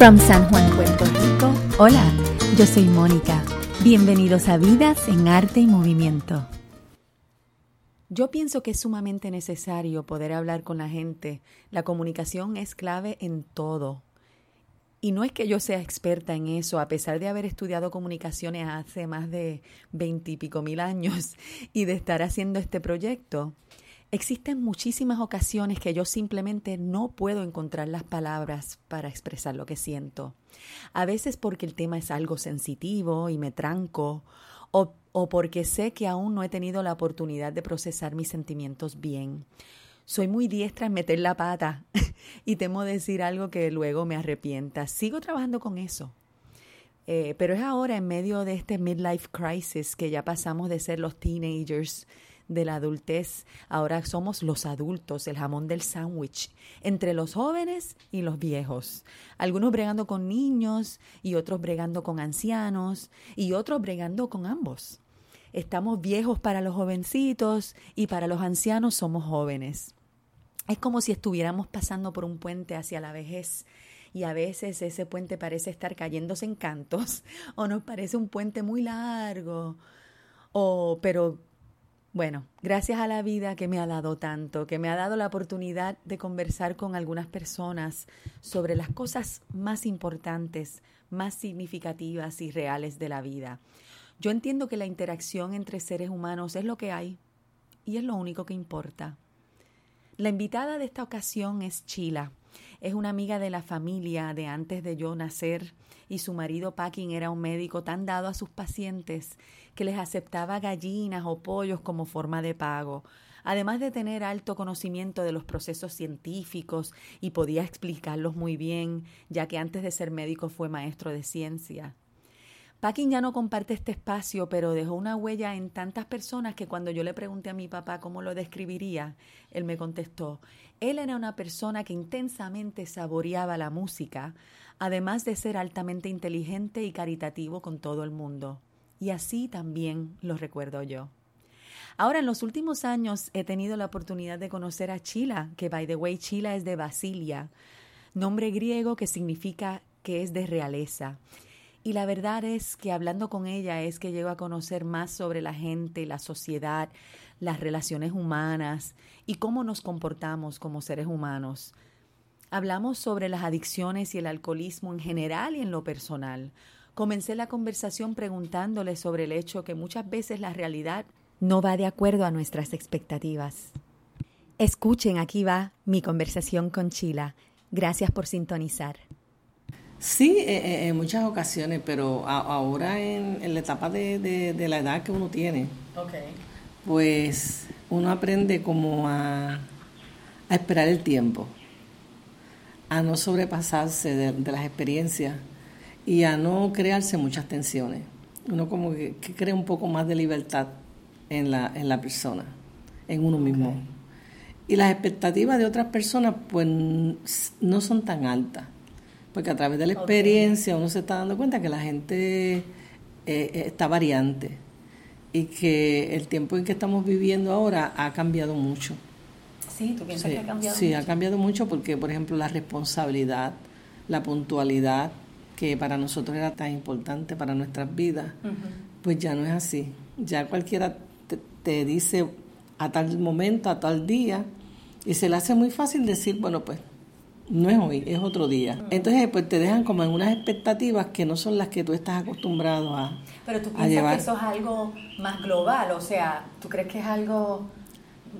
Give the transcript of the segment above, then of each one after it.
From San Juan, Puerto Rico. Hola, yo soy Mónica. Bienvenidos a Vidas en Arte y Movimiento. Yo pienso que es sumamente necesario poder hablar con la gente. La comunicación es clave en todo. Y no es que yo sea experta en eso, a pesar de haber estudiado comunicaciones hace más de veintipico mil años y de estar haciendo este proyecto. Existen muchísimas ocasiones que yo simplemente no puedo encontrar las palabras para expresar lo que siento. A veces porque el tema es algo sensitivo y me tranco, o, o, porque sé que aún no he tenido la oportunidad de procesar mis sentimientos bien. Soy muy diestra en meter la pata y temo decir algo que luego me arrepienta. Sigo trabajando con eso. Eh, pero es ahora en medio de este midlife crisis que ya pasamos de ser los teenagers de la adultez. Ahora somos los adultos, el jamón del sándwich, entre los jóvenes y los viejos. Algunos bregando con niños y otros bregando con ancianos y otros bregando con ambos. Estamos viejos para los jovencitos y para los ancianos somos jóvenes. Es como si estuviéramos pasando por un puente hacia la vejez y a veces ese puente parece estar cayéndose en cantos o nos parece un puente muy largo o pero bueno, gracias a la vida que me ha dado tanto, que me ha dado la oportunidad de conversar con algunas personas sobre las cosas más importantes, más significativas y reales de la vida. Yo entiendo que la interacción entre seres humanos es lo que hay y es lo único que importa. La invitada de esta ocasión es Chila. Es una amiga de la familia de antes de yo nacer y su marido Packing era un médico tan dado a sus pacientes que les aceptaba gallinas o pollos como forma de pago, además de tener alto conocimiento de los procesos científicos y podía explicarlos muy bien, ya que antes de ser médico fue maestro de ciencia. Packing ya no comparte este espacio, pero dejó una huella en tantas personas que cuando yo le pregunté a mi papá cómo lo describiría, él me contestó, él era una persona que intensamente saboreaba la música, además de ser altamente inteligente y caritativo con todo el mundo. Y así también lo recuerdo yo. Ahora, en los últimos años he tenido la oportunidad de conocer a Chila, que by the way, Chila es de Basilia, nombre griego que significa que es de realeza. Y la verdad es que hablando con ella es que llego a conocer más sobre la gente, la sociedad, las relaciones humanas y cómo nos comportamos como seres humanos. Hablamos sobre las adicciones y el alcoholismo en general y en lo personal, Comencé la conversación preguntándole sobre el hecho que muchas veces la realidad no va de acuerdo a nuestras expectativas. Escuchen, aquí va mi conversación con Chila. Gracias por sintonizar. Sí, eh, eh, en muchas ocasiones, pero ahora en, la etapa de, la edad que uno tiene, pues uno aprende como a, a, esperar el tiempo, a no sobrepasarse de las experiencias y a no crearse muchas tensiones. Uno como que, crea un poco más de libertad en la, en la persona, en uno mismo. Y las expectativas de otras personas pues no son tan altas, porque a través de la experiencia uno se está dando cuenta que la gente eh, eh, está variante y que el tiempo en que estamos viviendo ahora ha cambiado mucho. Sí, ¿tú piensas que ha cambiado Sí, ha cambiado mucho porque, por ejemplo, la responsabilidad, la puntualidad, que para nosotros era tan importante para nuestras vidas, pues ya no es así. Ya cualquiera te, dice a tal momento, a tal día, y se le hace muy fácil decir, bueno, pues no es hoy, es otro día. Entonces, pues te dejan como en unas expectativas que no son las que tú estás acostumbrado a Pero tú piensas que eso es algo más global, o sea, ¿tú crees que es algo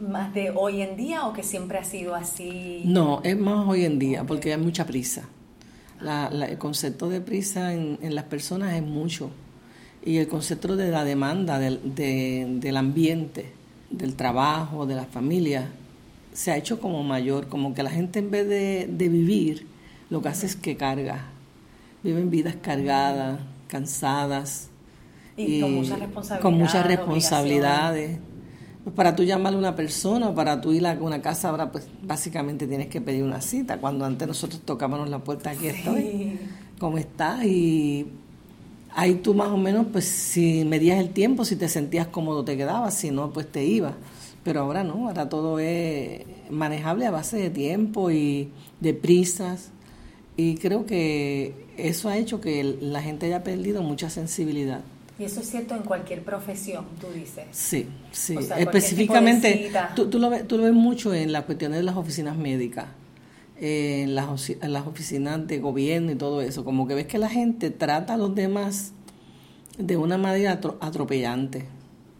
más de hoy en día o que siempre ha sido así? No, es más hoy en día, porque hay mucha prisa el concepto de prisa en, las personas es mucho. Y el concepto de la demanda del, del ambiente, del trabajo, de la familia, se ha hecho como mayor, como que la gente en vez de, vivir, lo que hace es que carga. Viven vidas cargadas, cansadas. Y, con muchas responsabilidades. Con muchas responsabilidades. Pues para tú llamarle a una persona, para tú ir a una casa, ahora pues básicamente tienes que pedir una cita. Cuando antes nosotros tocábamos la puerta, aquí estoy, ¿cómo estás? Y ahí tú más o menos, pues si medías el tiempo, si te sentías cómodo te quedabas, si no, pues te ibas. Pero ahora no, ahora todo es manejable a base de tiempo y de prisas Y creo que eso ha hecho que la gente haya perdido mucha sensibilidad. Y eso es cierto en cualquier profesión, tú dices. Sí, sí. Específicamente, tú, tú, lo ves, tú lo ves mucho en las cuestiones de las oficinas médicas, en, las, en las oficinas de gobierno y todo eso. Como que ves que la gente trata a los demás de una manera atropellante.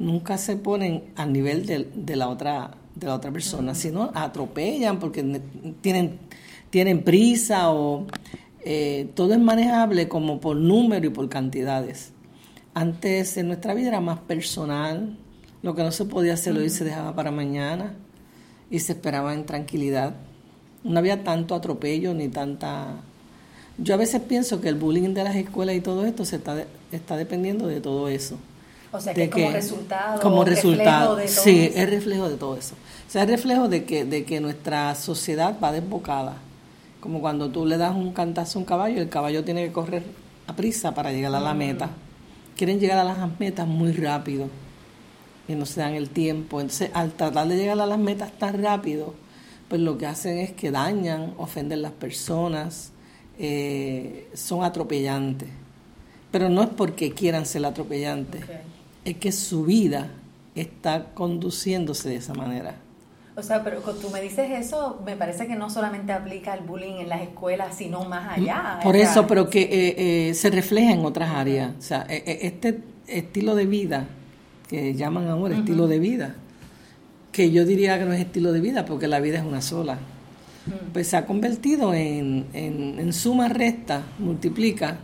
Nunca se ponen al nivel de, de la otra de la otra persona, sino atropellan porque tienen, tienen prisa o eh, todo es manejable como por número y por cantidades. Antes en nuestra vida era más personal, lo que no se podía hacer hoy se dejaba para mañana y se esperaba en tranquilidad. No había tanto atropello ni tanta... Yo a veces pienso que el bullying de las escuelas y todo esto se está, está dependiendo de todo eso. O sea, que, como resultado. Como resultado. de todo sí, es reflejo de todo eso. O sea, es reflejo de que, de que nuestra sociedad va desbocada. Como cuando tú le das un cantazo a un caballo, el caballo tiene que correr a prisa para llegar a la meta. Quieren llegar a las metas muy rápido y no se dan el tiempo. Entonces, al tratar de llegar a las metas tan rápido, pues lo que hacen es que dañan, ofenden a las personas, eh, son atropellantes. Pero no es porque quieran ser atropellantes es que su vida está conduciéndose de esa manera. O sea, pero cuando tú me dices eso, me parece que no solamente aplica el bullying en las escuelas, sino más mm, allá. Por eso, pero que eh, eh, se refleja en otras áreas. O sea, e, e, este estilo de vida, que llaman ahora estilo de vida, que yo diría que no es estilo de vida, porque la vida es una sola, pues se ha convertido en, en, en suma recta, multiplica.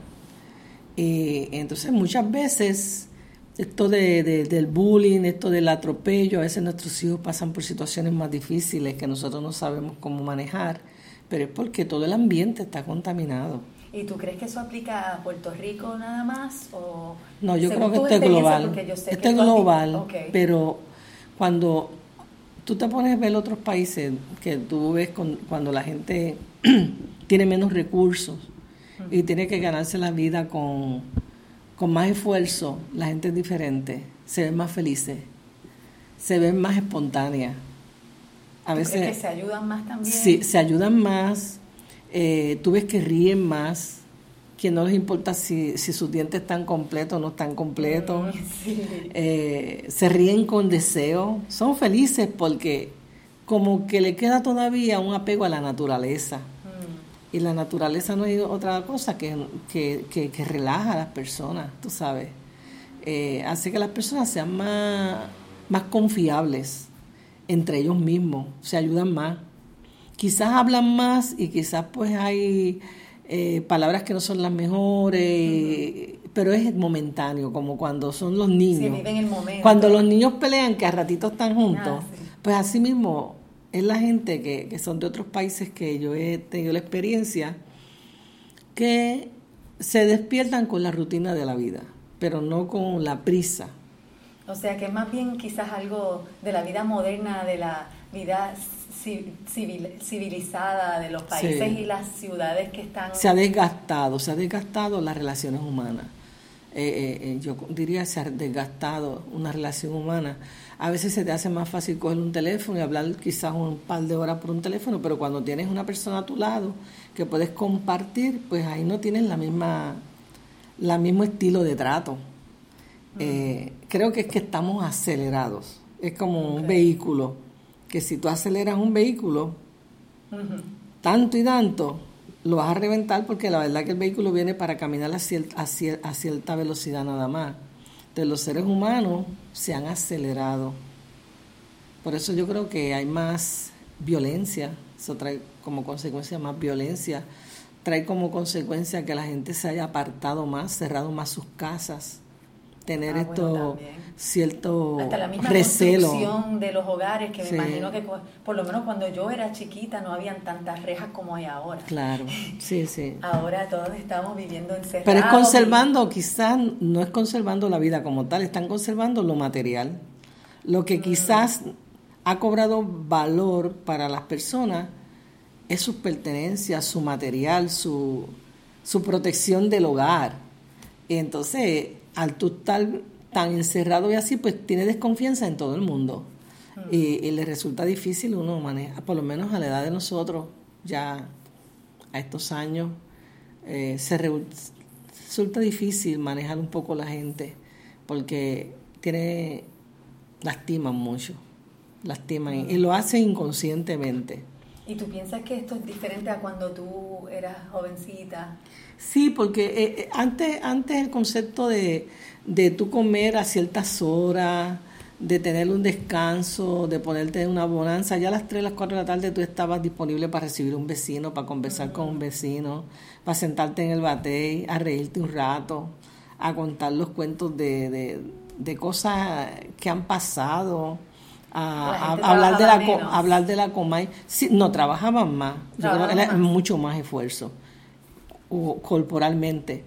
Y entonces muchas veces esto de, del bullying, esto del atropello, a veces nuestros hijos pasan por situaciones más difíciles que nosotros no sabemos cómo manejar, pero es porque todo el ambiente está contaminado. ¿Y tú crees que eso aplica a Puerto Rico nada más? O, no, yo creo que esto es global. Esto es global, pero cuando tú te pones a ver otros países que tú ves cuando la gente tiene menos recursos y tiene que ganarse la vida con con más esfuerzo, la gente es diferente, se ven más felices, se ven más espontáneas. A veces que se ayudan más también. Sí, se ayudan más. Eh, tú ves que ríen más, que no les importa si, sus dientes están completos o no están completos. Mm, eh, se ríen con deseo, son felices porque como que le queda todavía un apego a la naturaleza. Y la naturaleza no es otra cosa que, que, relaja a las personas, tú sabes. Eh, hace que las personas sean más, más confiables entre ellos mismos, se ayudan más. Quizás hablan más y quizás pues hay eh, palabras que no son las mejores, pero es momentáneo, como cuando son los niños. Cuando los niños pelean, que a ratito están juntos, ah, pues así mismo es la gente que, que son de otros países que yo he tenido la experiencia, que se despiertan con la rutina de la vida, pero no con la prisa. O sea que más bien quizás algo de la vida moderna, de la vida civilizada de los países y las ciudades que están... Se ha desgastado, se ha desgastado las relaciones humanas. Eh, eh, eh, yo diría se ha desgastado una relación humana a veces se te hace más fácil coger un teléfono y hablar quizás un par de horas por un teléfono, pero cuando tienes una persona a tu lado que puedes compartir, pues ahí no tienes la misma, la mismo estilo de trato. Eh, creo que es que estamos acelerados. Es como un vehículo, que si tú aceleras un vehículo, tanto y tanto, lo vas a reventar porque la verdad que el vehículo viene para caminar a cierta velocidad nada más de los seres humanos se han acelerado. Por eso yo creo que hay más violencia, eso trae como consecuencia más violencia, trae como consecuencia que la gente se haya apartado más, cerrado más sus casas, tener ah, esto cierto Hasta la misma construcción de los hogares, que me imagino que por lo menos cuando yo era chiquita no habían tantas rejas como hay ahora. Claro, sí, sí. ahora todos estamos viviendo encerrados. Pero es conservando, quizás no es conservando la vida como tal, están conservando lo material. Lo que mm. quizás ha cobrado valor para las personas es sus pertenencias, su material, su, su protección del hogar. Y entonces al tú estar tan encerrado y así, pues tiene desconfianza en todo el mundo. Y, le resulta difícil uno manejar, por lo menos a la edad de nosotros, ya a estos años, eh, se resulta difícil manejar un poco la gente porque tiene lastiman mucho, lastiman y lo hacen inconscientemente. ¿Y tú piensas que esto es diferente a cuando tú eras jovencita? Sí, porque eh, eh, antes, antes el concepto de, de tú comer a ciertas horas, de tener un descanso, de ponerte en una bonanza. Ya a las 3, las 4 de la tarde tú estabas disponible para recibir un vecino, para conversar con un vecino, para sentarte en el batey, a reírte un rato, a contar los cuentos de, de, cosas que han pasado. A, hablar, de la, hablar de la Comay. Sí, no, trabajaban más. Yo creo que era mucho más esfuerzo corporalmente.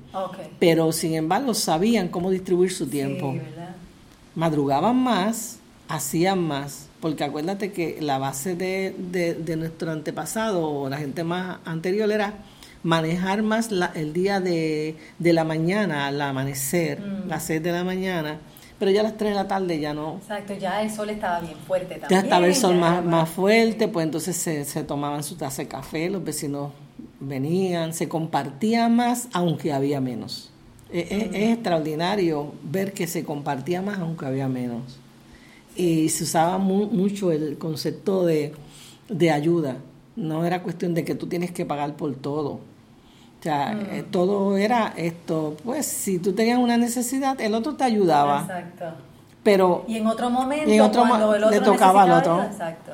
Pero sin embargo sabían cómo distribuir su tiempo. Sí, madrugaban más, hacían más, porque acuérdate que la base de, de, nuestro antepasado o la gente más anterior era manejar más el día de, la mañana, al amanecer, mm. las 6 de la mañana, pero ya a las 3 de la tarde ya no. Exacto, ya el sol estaba bien fuerte también. Ya estaba el sol más, más fuerte, pues entonces se, se tomaban su taza de café, los vecinos venían, se compartía más, aunque había menos. Es, extraordinario ver que se compartía más aunque había menos. Y se usaba mucho el concepto de, ayuda. No era cuestión de que tú tienes que pagar por todo. O sea, mm. eh, todo era esto, pues si tú tenías una necesidad, el otro te ayudaba. Exacto. Pero y en otro momento en otro cuando el otro le tocaba al otro. Exacto.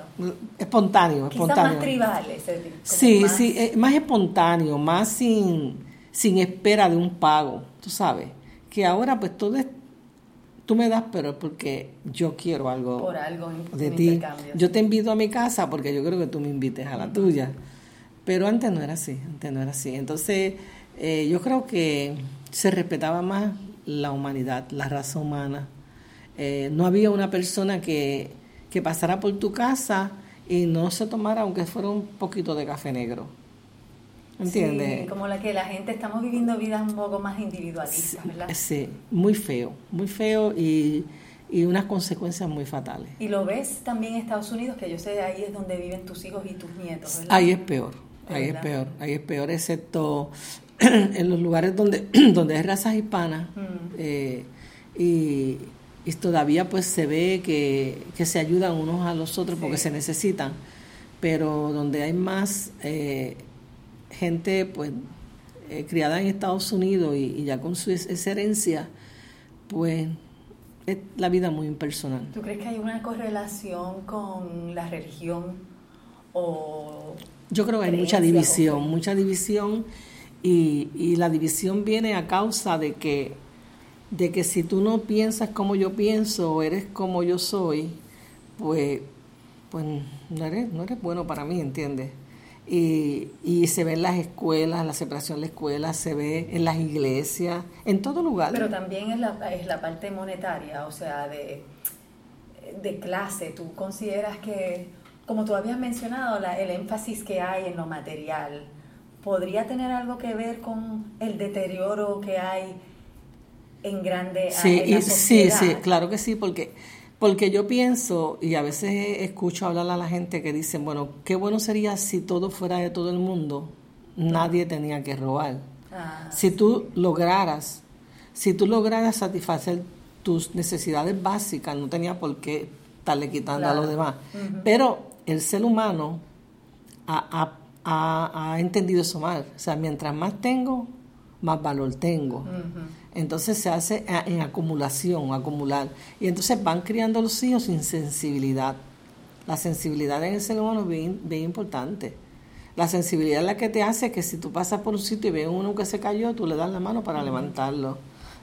Espontáneo, espontáneo. más tribales. Sí, sí, eh, más espontáneo, más sin sin espera de un pago, tú sabes, que ahora pues todo es, tú me das, pero es porque yo quiero algo, Por algo de ti. Yo te invito a mi casa porque yo creo que tú me invites a la tuya. Pero antes no era así, antes no era así. Entonces, eh, yo creo que se respetaba más la humanidad, la raza humana. Eh, no había una persona que, que pasara por tu casa y no se tomara, aunque fuera un poquito de café negro. ¿Entiendes? Sí, como la que la gente estamos viviendo vidas un poco más individualistas, ¿verdad? Sí, muy feo, muy feo y, y unas consecuencias muy fatales. Y lo ves también en Estados Unidos, que yo sé ahí es donde viven tus hijos y tus nietos, ¿verdad? Ahí es peor, ahí es peor, ahí es peor, excepto en los lugares donde, donde hay razas hispanas mm. eh, y, y, todavía pues se ve que, que, se ayudan unos a los otros porque se necesitan, pero donde hay más... Eh, gente pues eh, criada en Estados Unidos y, ya con su esa herencia, pues es la vida muy impersonal. ¿Tú crees que hay una correlación con la religión o yo creo que hay mucha división, mucha división y, y, la división viene a causa de que de que si tú no piensas como yo pienso o eres como yo soy, pues pues no eres no eres bueno para mí, ¿entiendes? Y, y, se ve en las escuelas, la separación de la escuela, se ve en las iglesias, en todo lugar. Pero también es la, es la parte monetaria, o sea, de, de clase. ¿Tú consideras que, como tú habías mencionado, la, el énfasis que hay en lo material, podría tener algo que ver con el deterioro que hay en grande sí, en Sí, sí, claro que sí, porque porque yo pienso, y a veces escucho hablar a la gente que dicen, bueno, qué bueno sería si todo fuera de todo el mundo, nadie tenía que robar. Ah, si tú lograras, si tú lograras satisfacer tus necesidades básicas, no tenía por qué estarle quitando a los demás. Pero el ser humano ha, ha, entendido eso mal. O sea, mientras más tengo, más valor tengo. Entonces se hace en acumulación, acumular. Y entonces van criando los hijos sin sensibilidad. La sensibilidad en el ser humano es bien, importante. La sensibilidad es la que te hace que si tú pasas por un sitio y ves uno que se cayó, tú le das la mano para levantarlo.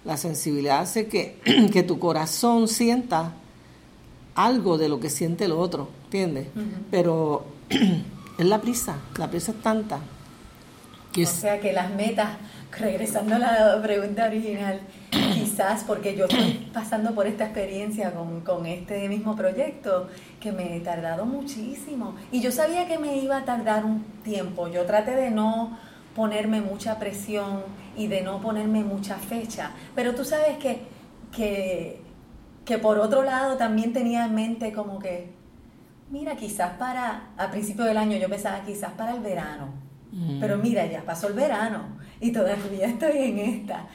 La sensibilidad hace que, que, tu corazón sienta algo de lo que siente el otro, ¿entiendes? Pero es la prisa, la prisa es tanta. Que o sea que las metas regresando a la pregunta original, quizás porque yo estoy pasando por esta experiencia con, este mismo proyecto, que me he tardado muchísimo. Y yo sabía que me iba a tardar un tiempo. Yo traté de no ponerme mucha presión y de no ponerme mucha fecha. Pero tú sabes que, que, que por otro lado también tenía en mente como que, mira, quizás para, a principio del año yo pensaba quizás para el verano Mm. Pero mira, ya pasó el verano y todavía estoy en esta.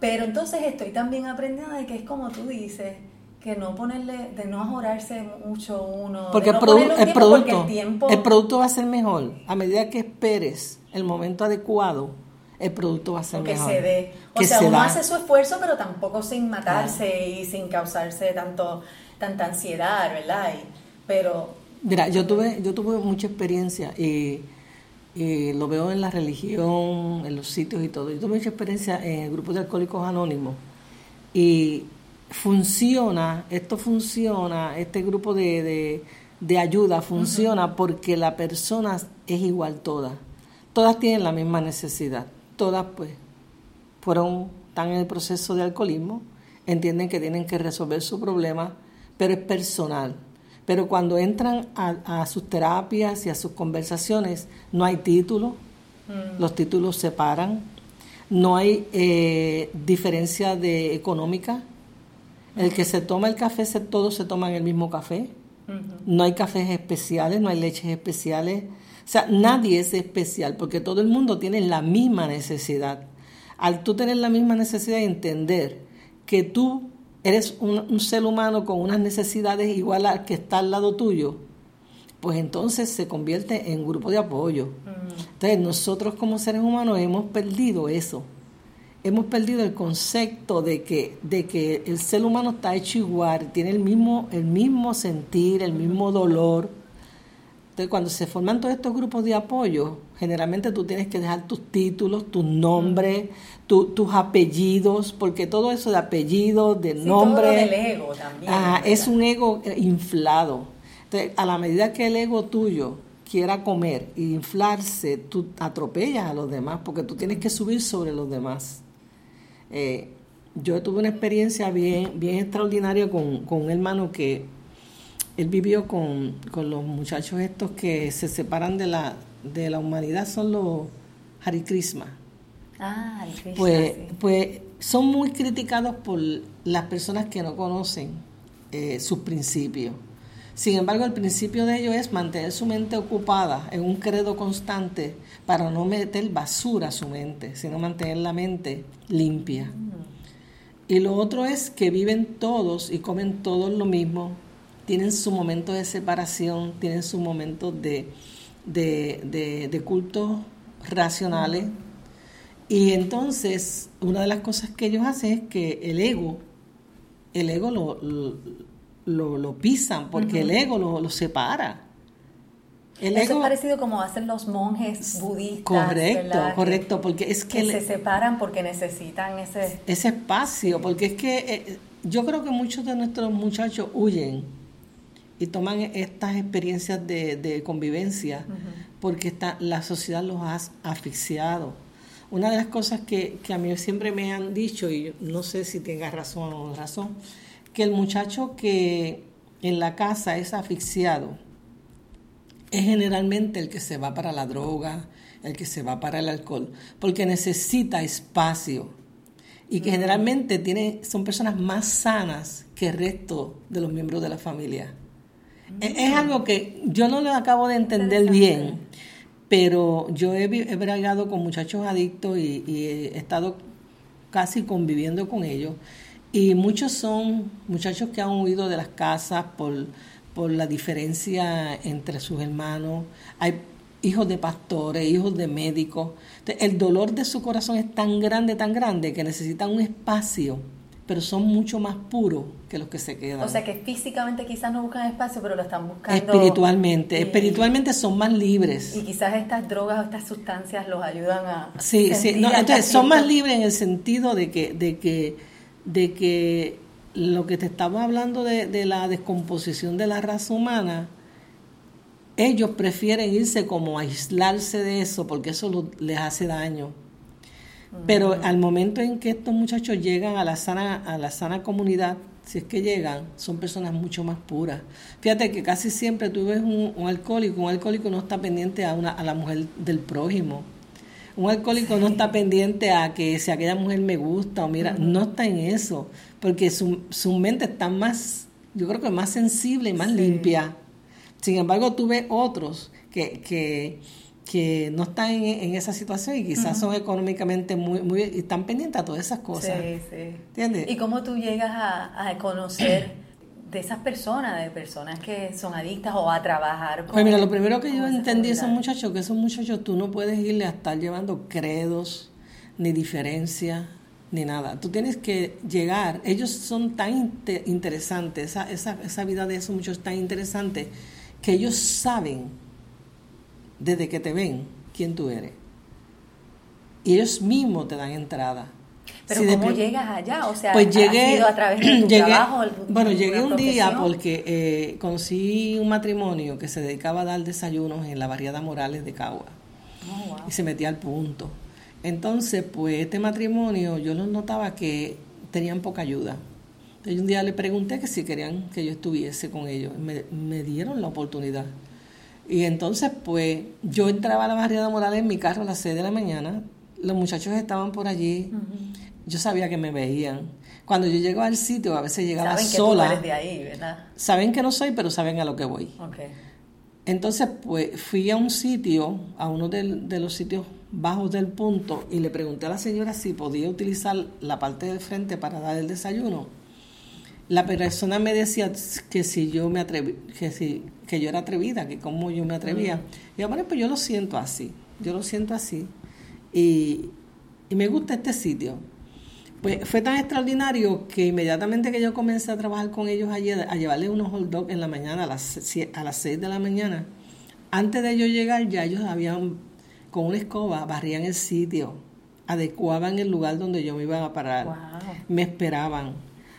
Pero entonces estoy también aprendiendo de que es como tú dices, que no ponerle, de no ajorarse mucho uno. Porque, el, producto, el producto va a ser mejor. A medida que esperes el momento adecuado, el producto va a ser mejor. Que se dé. O sea, uno hace su esfuerzo, pero tampoco sin matarse y sin causarse tanto, tanta ansiedad, ¿verdad? pero... Mira, yo tuve, yo tuve mucha experiencia y, lo veo en la religión, en los sitios y todo. Yo tuve mucha experiencia en el grupo de alcohólicos anónimos y funciona, esto funciona, este grupo de, de, ayuda funciona porque la persona es igual toda. Todas tienen la misma necesidad. Todas pues fueron, están en el proceso de alcoholismo, entienden que tienen que resolver su problema, pero es personal. Pero cuando entran a, sus terapias y a sus conversaciones, no hay título, mm. los títulos se paran, no hay eh, diferencia de económica, el que se toma el café, se, todos se toman el mismo café. No hay cafés especiales, no hay leches especiales. O sea, nadie es especial porque todo el mundo tiene la misma necesidad. Al tú tener la misma necesidad y entender que tú eres un, ser humano con unas necesidades igual al que está al lado tuyo, pues entonces se convierte en un grupo de apoyo. Entonces nosotros como seres humanos hemos perdido eso hemos perdido el concepto de que, de que el ser humano está hecho igual, tiene el mismo, el mismo sentir, el mismo dolor. Entonces, cuando se forman todos estos grupos de apoyo, generalmente tú tienes que dejar tus títulos, tus nombres, tus apellidos, porque todo eso de apellidos, de nombre. ego también. es un ego inflado. Entonces, a la medida que el ego tuyo quiera comer e inflarse, tú atropellas a los demás, porque tú tienes que subir sobre los demás. Eh, yo tuve una experiencia bien, bien extraordinaria con, un hermano que él vivió con, los muchachos estos que se separan de la, de la humanidad, son los Hare Krishna. Ah, pues, pues son muy criticados por las personas que no conocen eh, sus principios. Sin embargo, el principio de ellos es mantener su mente ocupada en un credo constante para no meter basura a su mente, sino mantener la mente limpia. Y lo otro es que viven todos y comen todos lo mismo, tienen su momento de separación, tienen su momento de, de, de, cultos racionales. Y entonces, una de las cosas que ellos hacen es que el ego, el ego lo, lo, pisan, porque el ego lo, lo separa. Eso es parecido como hacen los monjes budistas. Correcto, correcto, porque es que... se separan porque necesitan ese... Ese espacio, porque es que eh, yo creo que muchos de nuestros muchachos huyen y toman estas experiencias de, convivencia porque está, la sociedad los ha asfixiado. Una de las cosas que, que a mí siempre me han dicho, y no sé si tenga razón o no razón, que el muchacho que en la casa es asfixiado, es generalmente el que se va para la droga, el que se va para el alcohol, porque necesita espacio y que generalmente tiene, son personas más sanas que el resto de los miembros de la familia. Es, algo que yo no lo acabo de entender bien, pero yo he, he bragado con muchachos adictos y, y he estado casi conviviendo con ellos. Y muchos son muchachos que han huido de las casas por por la diferencia entre sus hermanos. Hay hijos de pastores, hijos de médicos. el dolor de su corazón es tan grande, tan grande, que necesitan un espacio, pero son mucho más puros que los que se quedan. O sea que físicamente quizás no buscan espacio, pero lo están buscando. Espiritualmente, espiritualmente son más libres. Y quizás estas drogas o estas sustancias los ayudan a... Sí, sí, entonces son más libres en el sentido de que, de que, de que lo que te estaba hablando de, la descomposición de la raza humana, ellos prefieren irse como a aislarse de eso porque eso les hace daño. Pero al momento en que estos muchachos llegan a la sana, a la sana comunidad, si es que llegan, son personas mucho más puras. Fíjate que casi siempre tú ves un, alcohólico, un alcohólico no está pendiente a, una, a la mujer del prójimo. Un alcohólico no está pendiente a que si aquella mujer me gusta o mira, no está en eso porque su, su mente está más, yo creo que más sensible y más limpia. Sin embargo, tuve otros que, que, que no están en, esa situación y quizás son económicamente muy, muy, y están pendientes a todas esas cosas. Sí, sí. ¿Entiendes? ¿Y cómo tú llegas a, conocer de esas personas, de personas que son adictas o a trabajar con Pues mira, lo primero que yo entendí de esos muchachos, que esos muchachos tú no puedes irle a estar llevando credos, ni diferencia, ni nada. Tú tienes que llegar, ellos son tan interesantes, esa, esa, esa vida de esos muchachos es tan interesante, que ellos saben desde que te ven quién tú eres. Y ellos mismos te dan entrada. Pero ¿cómo llegas allá? O sea, pues llegué, a través de tu trabajo? Bueno, llegué un día porque eh, conocí un matrimonio que se dedicaba a dar desayunos en la barriada Morales de Cagua. Oh, y se metía al punto. Entonces, pues este matrimonio yo los notaba que tenían poca ayuda. Entonces, un día le pregunté que si querían que yo estuviese con ellos. Me, me dieron la oportunidad. Y entonces, pues, yo entraba a la barriada Morales en mi carro a las 6 de la mañana. Los muchachos estaban por allí. Yo sabía que me veían. Cuando yo llego al sitio, a veces llegaba saben sola. Que tú eres de ahí, ¿verdad? Saben que no soy, pero saben a lo que voy. Okay. Entonces, pues, fui a un sitio, a uno de, de los sitios bajos del punto, y le pregunté a la señora si podía utilizar la parte del frente para dar el desayuno la persona me decía que si yo me atreví, que si que yo era atrevida, que cómo yo me atrevía. Y yo, bueno, pues yo lo siento así, yo lo siento así. Y, me gusta este sitio. Pues fue tan extraordinario que inmediatamente que yo comencé a trabajar con ellos ayer, a llevarles unos hot dogs en la mañana, a las, a las 6 de la mañana, antes de yo llegar ya ellos habían, con una escoba, barrían el sitio, adecuaban el lugar donde yo me iba a parar, me esperaban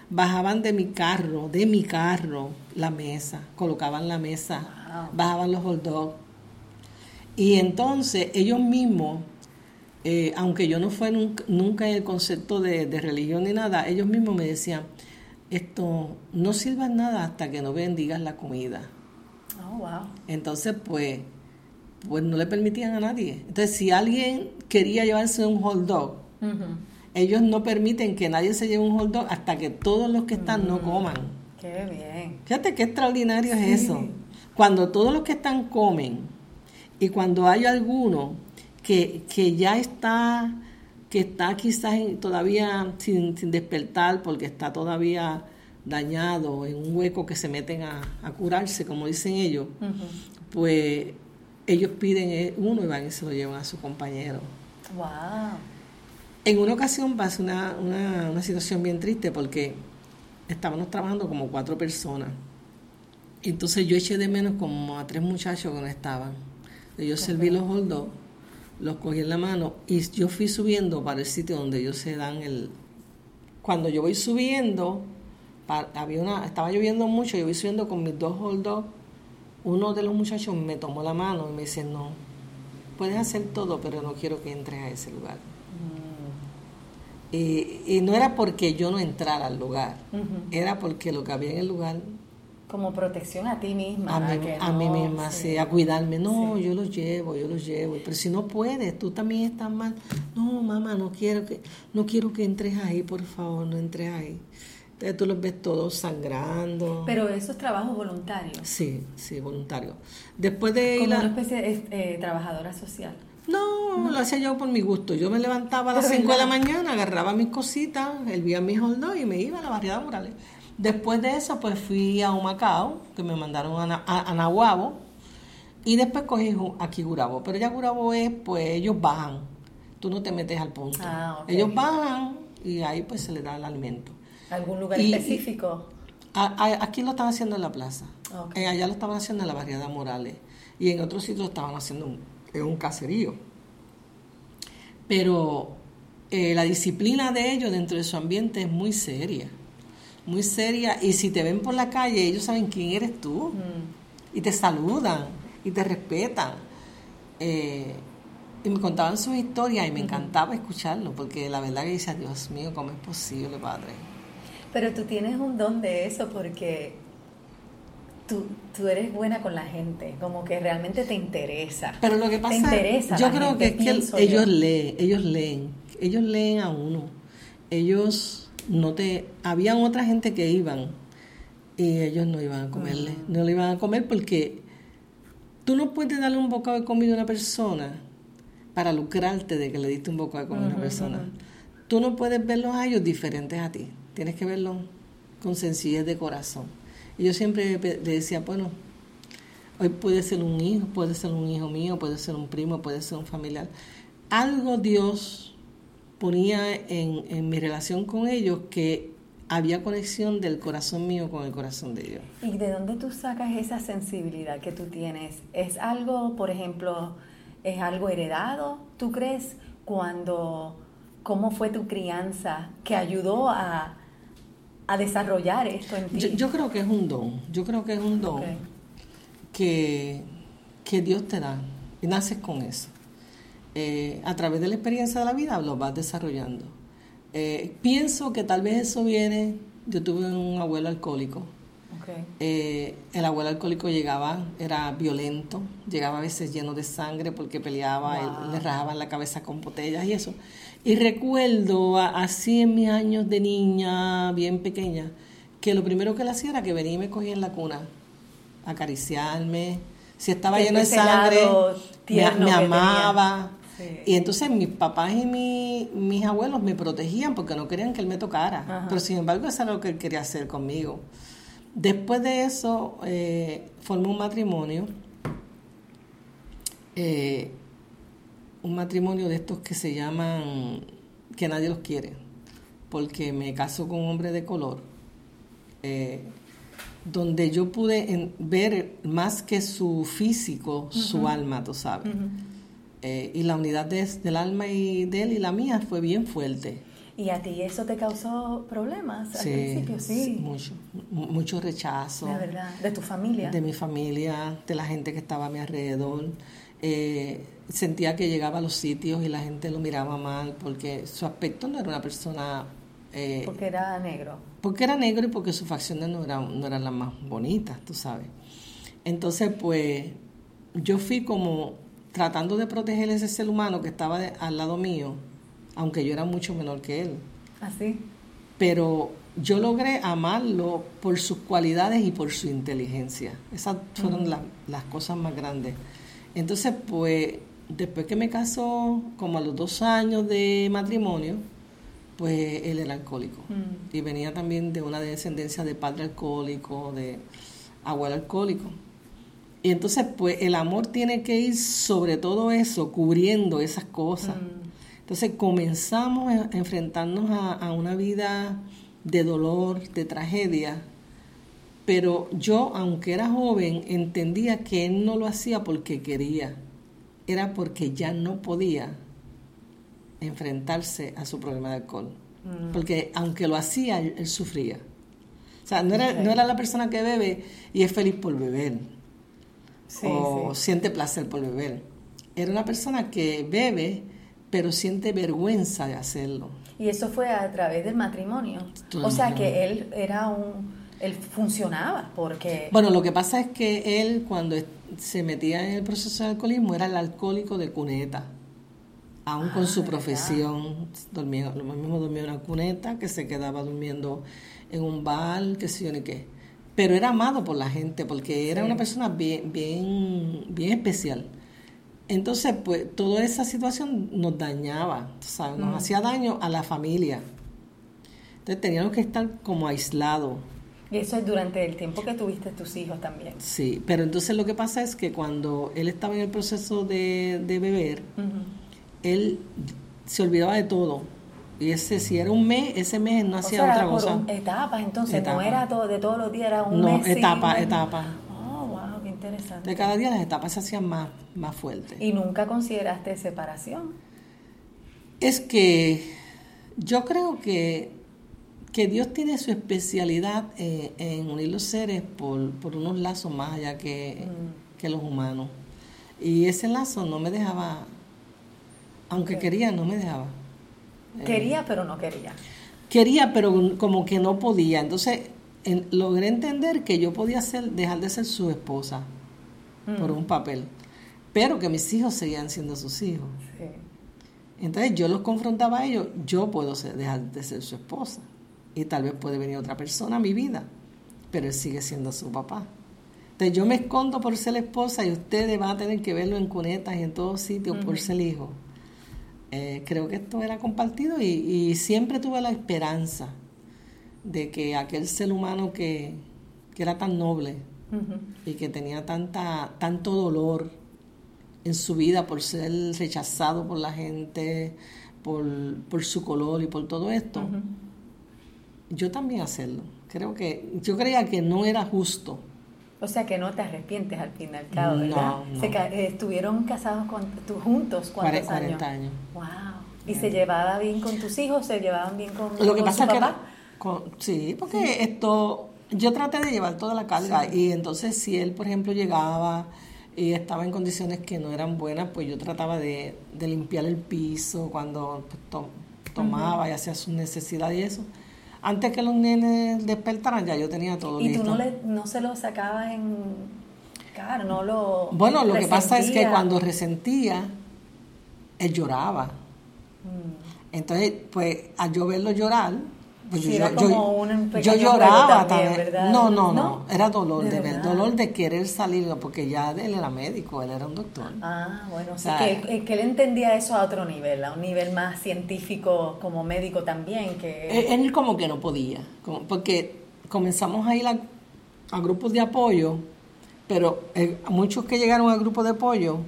bajaban de mi carro, de mi carro, la mesa, colocaban la mesa, bajaban los hot dogs. Y entonces ellos mismos, eh, aunque yo no fue nunca, en el concepto de, religión ni nada, ellos mismos me decían, esto no sirva nada hasta que no bendigas la comida. Oh, wow. Entonces, pues, pues no le permitían a nadie. Entonces, si alguien quería llevarse un hot dog, ellos no permiten que nadie se lleve un hot dog hasta que todos los que están no mm, coman. Qué bien. Fíjate qué extraordinario es eso. Cuando todos los que están comen y cuando hay alguno que, que ya está, que está quizás todavía sin, despertar porque está todavía dañado, en un hueco que se meten a, curarse, como dicen ellos, pues ellos piden eh, uno y van y se lo llevan a su compañero. Wow. En una ocasión pasó una, una, situación bien triste porque estábamos trabajando como cuatro personas. Entonces yo eché de menos como a tres muchachos que no estaban. Yo serví los holdos, los cogí en la mano y yo fui subiendo para el sitio donde ellos se dan el... Cuando yo voy subiendo, había una, estaba lloviendo mucho, yo voy subiendo con mis dos holdos. Uno de los muchachos me tomó la mano y me dice, no, puedes hacer todo, pero no quiero que entres a ese lugar. Y, no era porque yo no entrara al lugar, era porque lo que había en el lugar... Como protección a ti misma. A, mí, misma, sí. a cuidarme. No, yo los llevo, yo los llevo. Pero si no puedes, tú también estás mal. No, mamá, no quiero que, no quiero que entres ahí, por favor, no entres ahí. Entonces tú los ves todos sangrando. Pero eso es trabajo voluntario. Sí, sí, voluntario. Después de... Como una especie de eh, trabajadora social. No, lo hacía yo por mi gusto. Yo me levantaba a las 5 de la mañana, agarraba mis cositas, hervía mis hornos y me iba a la variedad Morales. Después de eso, pues fui a Humacao, que me mandaron a, a, Nahuabo, y después cogí aquí Gurabo. Pero ya Gurabo es, pues ellos bajan. Tú no te metes al punto. Ah, ellos bajan y ahí pues se les da el alimento. ¿Algún lugar específico? aquí lo están haciendo en la plaza. Eh, allá lo estaban haciendo en la variedad Morales. Y en otros sitios lo estaban haciendo es un caserío. Pero eh, la disciplina de ellos dentro de su ambiente es muy seria, muy seria. Y si te ven por la calle, ellos saben quién eres tú. Mm. Y te saludan y te respetan. Eh, y me contaban sus historias y me encantaba escucharlo, porque la verdad que dice, Dios mío, ¿cómo es posible, Padre? Pero tú tienes un don de eso porque tú, tú eres buena con la gente, como que realmente te interesa. Pero lo que pasa, te interesa yo creo que es que ellos leen, ellos leen, ellos leen a uno. Ellos no te, habían otra gente que iban y ellos no iban a comerle, mm. no le iban a comer porque Tú no puedes darle un bocado de comida a una persona para lucrarte de que le diste un bocado de comida a una persona. Tú no puedes verlos a ellos diferentes a ti. Tienes que verlos con sencillez de corazón. Y yo siempre le decía, bueno, hoy puede ser un hijo, puede ser un hijo mío, puede ser un primo, puede ser un familiar. Algo Dios ponía en, en mi relación con ellos que había conexión del corazón mío con el corazón de Dios. ¿Y de dónde tú sacas esa sensibilidad que tú tienes? ¿Es algo, por ejemplo, es algo heredado? ¿Tú crees cuando, cómo fue tu crianza que ayudó a, a desarrollar esto en ti? Yo, creo que es un don, yo creo que es un don que, que Dios te da y naces con eso. Eh, a través de la experiencia de la vida lo vas desarrollando. Eh, pienso que tal vez eso viene, yo tuve un abuelo alcohólico. Eh, el abuelo alcohólico llegaba, era violento, llegaba a veces lleno de sangre porque peleaba, le rajaban la cabeza con botellas y eso. Y recuerdo así en mis años de niña, bien pequeña, que lo primero que le hacía era que venía y me cogía en la cuna, acariciarme. Si estaba lleno de sangre, me, amaba. Y entonces mis papás y mis abuelos me protegían porque no querían que él me tocara. Pero sin embargo, eso era lo que él quería hacer conmigo. Después de eso, eh, formé un matrimonio. Eh, un matrimonio de estos que se llaman que nadie los quiere. Porque me caso con un hombre de color. Eh, donde yo pude ver más que su físico, su alma, tú sabes. Eh, y la unidad del alma y de él y la mía fue bien fuerte. ¿Y a ti eso te causó problemas al principio? Sí, mucho, mucho rechazo. De verdad, de tu familia. De mi familia, de la gente que estaba a mi alrededor. Eh, sentía que llegaba a los sitios y la gente lo miraba mal porque su aspecto no era una persona... Eh, porque era negro. Porque era negro y porque sus facciones no eran, no eran las más bonitas, tú sabes. Entonces, pues, yo fui como tratando de proteger ese ser humano que estaba al lado mío, aunque yo era mucho menor que él. Así. Pero yo logré amarlo por sus cualidades y por su inteligencia. Esas fueron las cosas más grandes. Entonces, pues, después que me casó, como a los dos años de matrimonio, pues él era alcohólico. Y venía también de una descendencia de padre alcohólico, de abuelo alcohólico. Y entonces, pues el amor tiene que ir sobre todo eso, cubriendo esas cosas. Mm. Entonces comenzamos a enfrentarnos a, una vida de dolor, de tragedia, pero yo, aunque era joven, entendía que él no lo hacía porque quería, era porque ya no podía enfrentarse a su problema de alcohol. Mm. Porque aunque lo hacía, él, sufría. O sea, no era, no era la persona que bebe y es feliz por beber o siente placer por beber. Era una persona que bebe, pero siente vergüenza de hacerlo. Y eso fue a través del matrimonio. O sea que él era un, él funcionaba porque... Bueno, lo que pasa es que él cuando se metía en el proceso de alcoholismo era el alcohólico de cuneta. Aún con su ah, profesión, dormía, lo mismo dormía en una cuneta, que se quedaba durmiendo en un bar, qué sé yo ni qué pero era amado por la gente porque era una persona bien, bien, bien especial. Entonces, pues, toda esa situación nos dañaba, ¿sabes? Nos hacía daño a la familia. Entonces, teníamos que estar como aislados. Y eso es durante el tiempo que tuviste tus hijos también. Sí, pero entonces lo que pasa es que cuando él estaba en el proceso de, beber, él se olvidaba de todo y ese, si era un mes, ese mes no hacía otra cosa. etapas, entonces, no era todo, de todos los días, era un mes. No, etapa, etapa. Oh, wow, qué interesante. De cada día las etapas se hacían más, más fuertes. ¿Y nunca consideraste separación? Es que yo creo que, que Dios tiene su especialidad en, unir los seres por, por, unos lazos más allá que, mm. que los humanos. Y ese lazo no me dejaba, aunque quería, no me dejaba. Quería, pero no quería. Quería, pero como que no podía. Entonces logré entender que yo podía ser, dejar de ser su esposa por mm. un papel, pero que mis hijos seguían siendo sus hijos. Entonces yo los confrontaba a ellos, yo puedo dejar de ser su esposa y tal vez puede venir otra persona a mi vida, pero él sigue siendo su papá. Entonces yo me escondo por ser la esposa y ustedes van a tener que verlo en cunetas y en todos sitios por ser hijo. Eh, creo que esto era compartido y, siempre tuve la esperanza de que aquel ser humano que, era tan noble y que tenía tanta, tanto dolor en su vida por ser rechazado por la gente, por, su color y por todo esto, yo también hacerlo. Creo que yo creía que no era justo o sea que no te arrepientes al fin y al cabo, ¿verdad? No, eh, estuvieron casados con, juntos cuántos 40, años? Wow. ¿Y se llevaba bien con tus hijos? ¿Se llevaban bien con, Lo que pasa papá? sí, porque esto yo traté de llevar toda la carga y entonces si él, por ejemplo, llegaba y estaba en condiciones que no eran buenas, pues yo trataba de, limpiar el piso cuando pues, tomaba y hacía sus necesidades y eso antes que los nenes despertaran ya yo tenía todo ¿Y tú no, le, no se lo sacabas en cara, no lo Bueno, lo que pasa es que cuando resentía, él lloraba. Mm. Entonces, pues, al yo verlo llorar, pues yo, yo, lloraba también, No, no, no, era dolor de, ver, dolor de querer salir, porque ya él era médico, él era un doctor. Ah, bueno, o sea, que, eh, que, él entendía eso a otro nivel, a un nivel más científico como médico también. que Él, como que no podía, porque comenzamos a ir a, grupos de apoyo, pero eh, muchos que llegaron al grupo de apoyo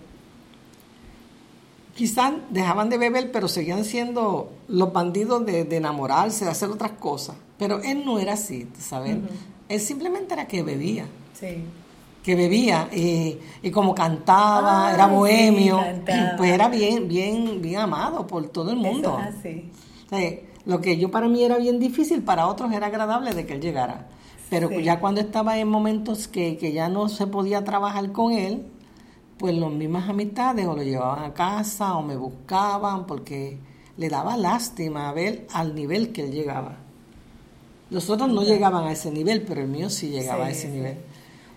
quizás dejaban de beber, pero seguían siendo los bandidos de, enamorarse, de hacer otras cosas. Pero él no era así, ¿sabes? Él simplemente era que bebía. Sí. Que bebía y, como cantaba, era bohemio, pues era bien, bien, bien amado por todo el mundo. lo que yo para mí era bien difícil, para otros era agradable de que él llegara. Pero ya cuando estaba en momentos que, que ya no se podía trabajar con él, pues las mismas amistades o lo llevaban a casa o me buscaban porque le daba lástima ver al nivel que él llegaba. Los otros no llegaban a ese nivel, pero el mío sí llegaba a ese nivel.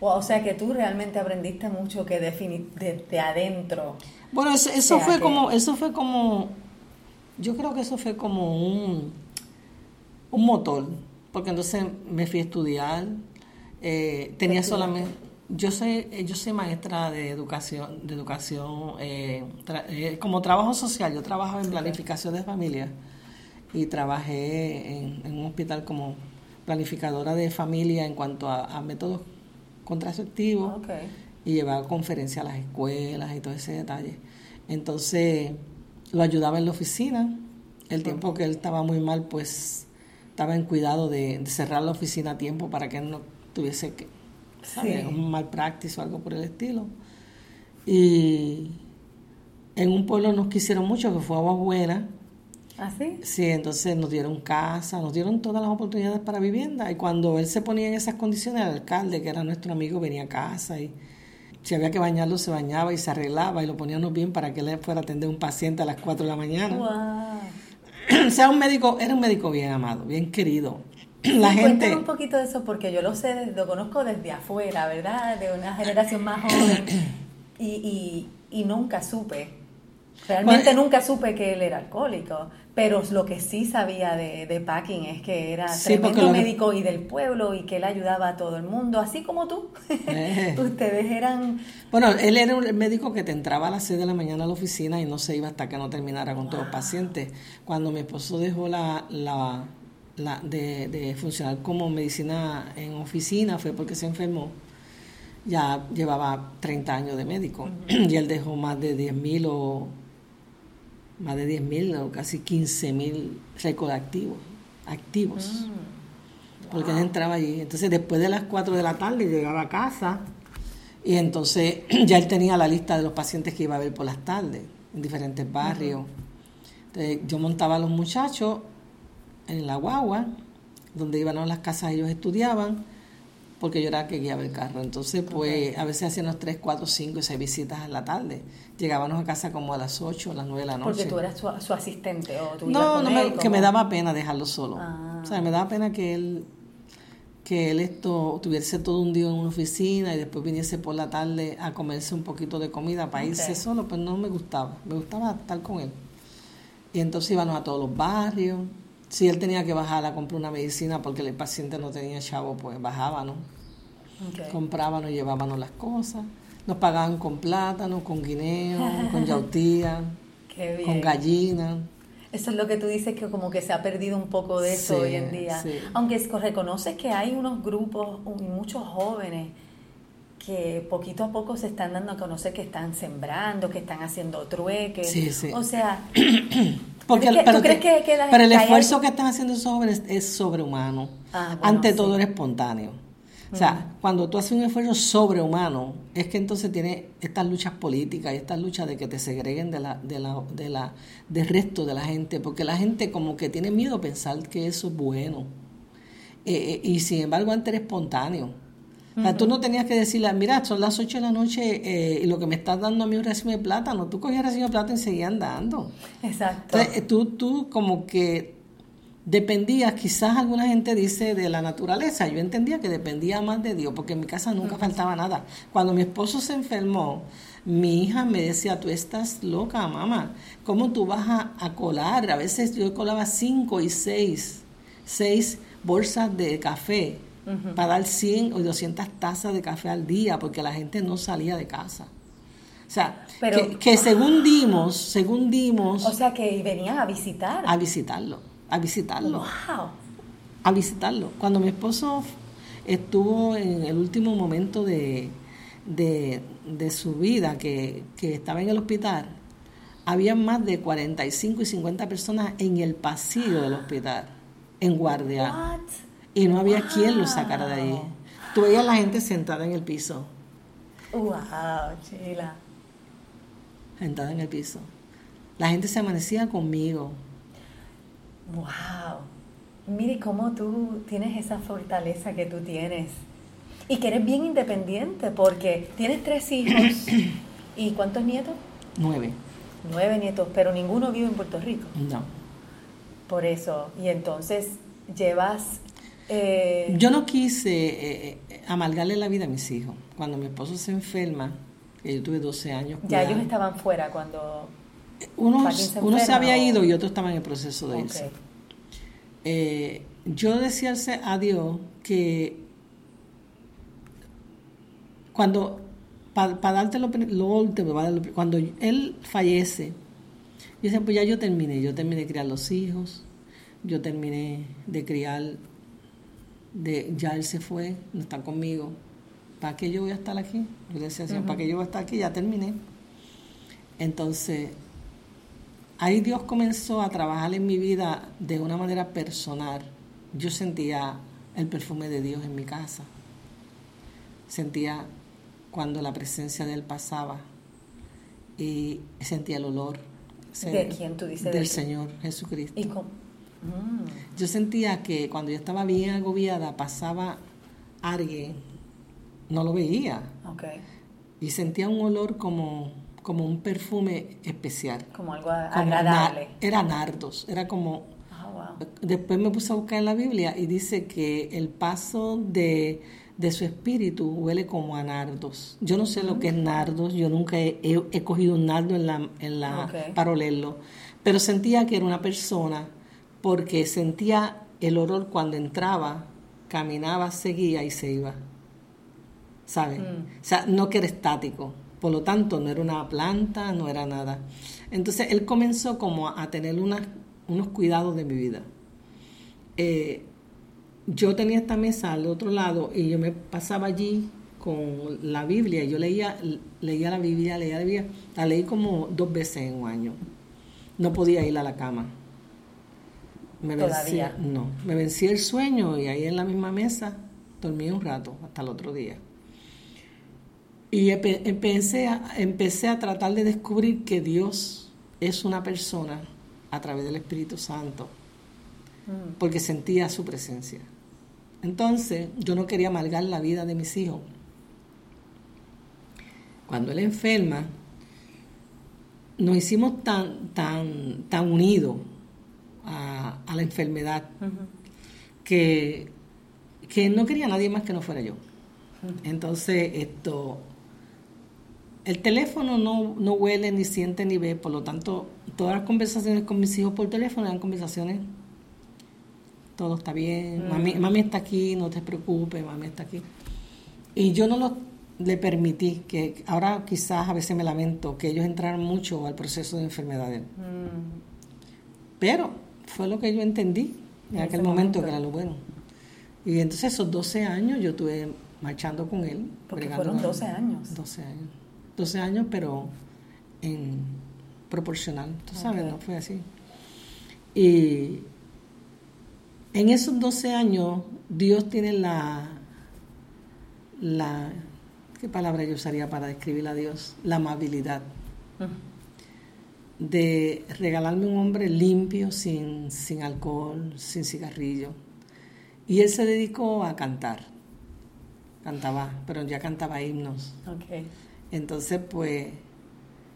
O sea que tú realmente aprendiste mucho que definir desde adentro. Bueno, eso, fue como, eso fue como, yo creo que eso fue como un, un motor, porque entonces me fui a estudiar, eh, tenía solamente, yo soy, eh, yo soy maestra de educación, de educación eh, eh, como trabajo social. Yo trabajo en planificación de familia y trabajé en, un hospital como planificadora de familia en cuanto a, métodos contraceptivos y llevaba conferencias a las escuelas y todo ese detalle. Entonces lo ayudaba en la oficina. El tiempo que él estaba muy mal, pues estaba en cuidado de, de cerrar la oficina a tiempo para que él no tuviese que un mal práctico o algo por el estilo. Y en un pueblo nos quisieron mucho, que fue Agua Buena. ¿Ah, sí? Sí, entonces nos dieron casa, nos dieron todas las oportunidades para vivienda. Y cuando él se ponía en esas condiciones, el alcalde, que era nuestro amigo, venía a casa y si había que bañarlo, se bañaba y se arreglaba y lo poníamos bien para que él fuera a atender a un paciente a las 4 de la mañana. o sea, un médico, era un médico bien amado, bien querido la gente... un poquito de eso porque yo lo sé, lo conozco desde afuera, ¿verdad? De una generación más joven y, y, nunca supe, realmente nunca supe que él era alcohólico, pero lo que sí sabía de, de Packing es que era tremendo médico y del pueblo y que él ayudaba a todo el mundo, así como tú. Eh. Ustedes eran... Bueno, él era un médico que te entraba a las 6 de la mañana a la oficina y no se iba hasta que no terminara con todos los pacientes. Cuando mi esposo dejó la, la la, de, de, funcionar como medicina en oficina fue porque se enfermó. Ya llevaba 30 años de médico y él dejó más de 10.000 o más de 10.000 o casi 15.000 récords activos. activos mm. Porque él entraba allí. Entonces, después de las 4 de la tarde, llegaba a casa y entonces ya él tenía la lista de los pacientes que iba a ver por las tardes en diferentes barrios. Entonces, yo montaba a los muchachos en la guagua, donde iban a las casas, ellos estudiaban, porque yo era que guiaba el carro. Entonces, pues, a veces hacíamos tres, cuatro, cinco y seis visitas a la tarde. Llegábamos a casa como a las ocho, a las nueve de la noche. Porque tú eras su, asistente o tú No, no me, que me daba pena dejarlo solo. Ah. O sea, me daba pena que él que él esto tuviese todo un día en una oficina y después viniese por la tarde a comerse un poquito de comida para irse solo, pues no me gustaba. Me gustaba estar con él. Y entonces íbamos a todos los barrios si él tenía que bajar a comprar una medicina porque el paciente no tenía chavo, pues bajaba, ¿no? Comprábamos y llevábamos las cosas. Nos pagaban con plátano, con guineo, con yautía, con gallina. Eso es lo que tú dices que como que se ha perdido un poco de eso hoy en día. Aunque reconoces que hay unos grupos y muchos jóvenes que poquito a poco se están dando a conocer que están sembrando, que están haciendo trueques. Sí, sí. O sea, Porque, pero, crees que, pero el esfuerzo que están haciendo esos jóvenes es sobrehumano. Ah, Ante todo era espontáneo. O sea, cuando tú haces un esfuerzo sobrehumano, es que entonces tiene estas luchas políticas y estas luchas de que te segreguen de la, de la, de la, del resto de la gente, porque la gente como que tiene miedo a pensar que eso es bueno. Eh, eh, y sin embargo, antes era espontáneo. Tú no tenías que decirle, mira, son las 8 de la noche eh, y lo que me estás dando a mí es un recibo de plátano. Tú cogías el recibo de plátano y seguías andando. Exacto. Entonces, tú, tú como que dependías, quizás alguna gente dice de la naturaleza, yo entendía que dependía más de Dios, porque en mi casa nunca faltaba nada. Cuando mi esposo se enfermó, mi hija me decía, tú estás loca, mamá, ¿cómo tú vas a, colar? A veces yo colaba cinco y seis, seis bolsas de café para dar 100 o 200 tazas de café al día, porque la gente no salía de casa. O sea, que, según dimos, según dimos... O sea, que venían a visitar. A visitarlo, a visitarlo. Wow. A visitarlo. Cuando mi esposo estuvo en el último momento de, de, su vida, que, que, estaba en el hospital, había más de 45 y 50 personas en el pasillo del hospital, en guardia. What? Y no había quien lo sacara de ahí. Tú veías a la gente sentada en el piso. ¡Wow, chila! Sentada en el piso. La gente se amanecía conmigo. ¡Wow! Mire cómo tú tienes esa fortaleza que tú tienes. Y que eres bien independiente porque tienes tres hijos. ¿Y cuántos nietos? Nueve. Nueve nietos, pero ninguno vive en Puerto Rico. No. Por eso. Y entonces llevas eh, yo no quise eh, eh, amargarle la vida a mis hijos. Cuando mi esposo se enferma, que yo tuve 12 años. Ya ellos estaban fuera cuando... Uno se, uno se había ido y otro estaba en el proceso de irse. yo decía a Dios que cuando, para darte lo, último, cuando él fallece, yo decía, pues ya yo terminé, yo terminé de criar los hijos, yo terminé de criar de ya él se fue, no está conmigo, ¿para qué yo voy a estar aquí? Yo decía, ¿para qué yo voy a estar aquí? Ya terminé. Entonces, ahí Dios comenzó a trabajar en mi vida de una manera personal. Yo sentía el perfume de Dios en mi casa. Sentía cuando la presencia de Él pasaba y sentía el olor. ¿De quién tú dices? Del Señor Jesucristo. Yo sentía que cuando yo estaba bien agobiada, pasaba alguien, no lo veía. Y sentía un olor como, como un perfume especial. Como algo agradable. era nardos, era como... Ah, después me puse a buscar en la Biblia y dice que el paso de, su espíritu huele como a nardos. Yo no sé lo que es nardos, yo nunca he, cogido un nardo en la, en la para olerlo, pero sentía que era una persona porque sentía el olor cuando entraba, caminaba, seguía y se iba. ¿Sabes? Mm. O sea, no que era estático. Por lo tanto, no era una planta, no era nada. Entonces, él comenzó como a tener unos cuidados de mi vida. Eh, yo tenía esta mesa al otro lado y yo me pasaba allí con la Biblia. Yo leía, leía la Biblia, leía la Biblia. La leí como dos veces en un año. No podía ir a la cama me Vencía, no, me vencía el sueño y ahí en la misma mesa dormí un rato hasta el otro día. Y empecé a, empecé a tratar de descubrir que Dios es una persona a través del Espíritu Santo, mm. porque sentía su presencia. Entonces, yo no quería amargar la vida de mis hijos. Cuando él enferma, nos hicimos tan, tan, tan unidos a, la enfermedad, que, que no quería nadie más que no fuera yo. Entonces, esto, el teléfono no, no huele, ni siente, ni ve, por lo tanto, todas las conversaciones con mis hijos por teléfono eran conversaciones, todo está bien, mami, mami está aquí, no te preocupes, mami está aquí. Y yo no lo, le permití, que ahora quizás a veces me lamento, que ellos entraran mucho al proceso de enfermedad. Mm. Pero fue lo que yo entendí en, aquel momento, que era lo bueno. Y entonces esos 12 años yo estuve marchando con él. Porque fueron 12 años. 12 años. 12 años, pero en proporcional, tú sabes, no fue así. Y en esos 12 años Dios tiene la, la, ¿qué palabra yo usaría para describir a Dios? La amabilidad de regalarme un hombre limpio, sin, sin alcohol, sin cigarrillo. Y él se dedicó a cantar. Cantaba, pero ya cantaba himnos. Entonces, pues,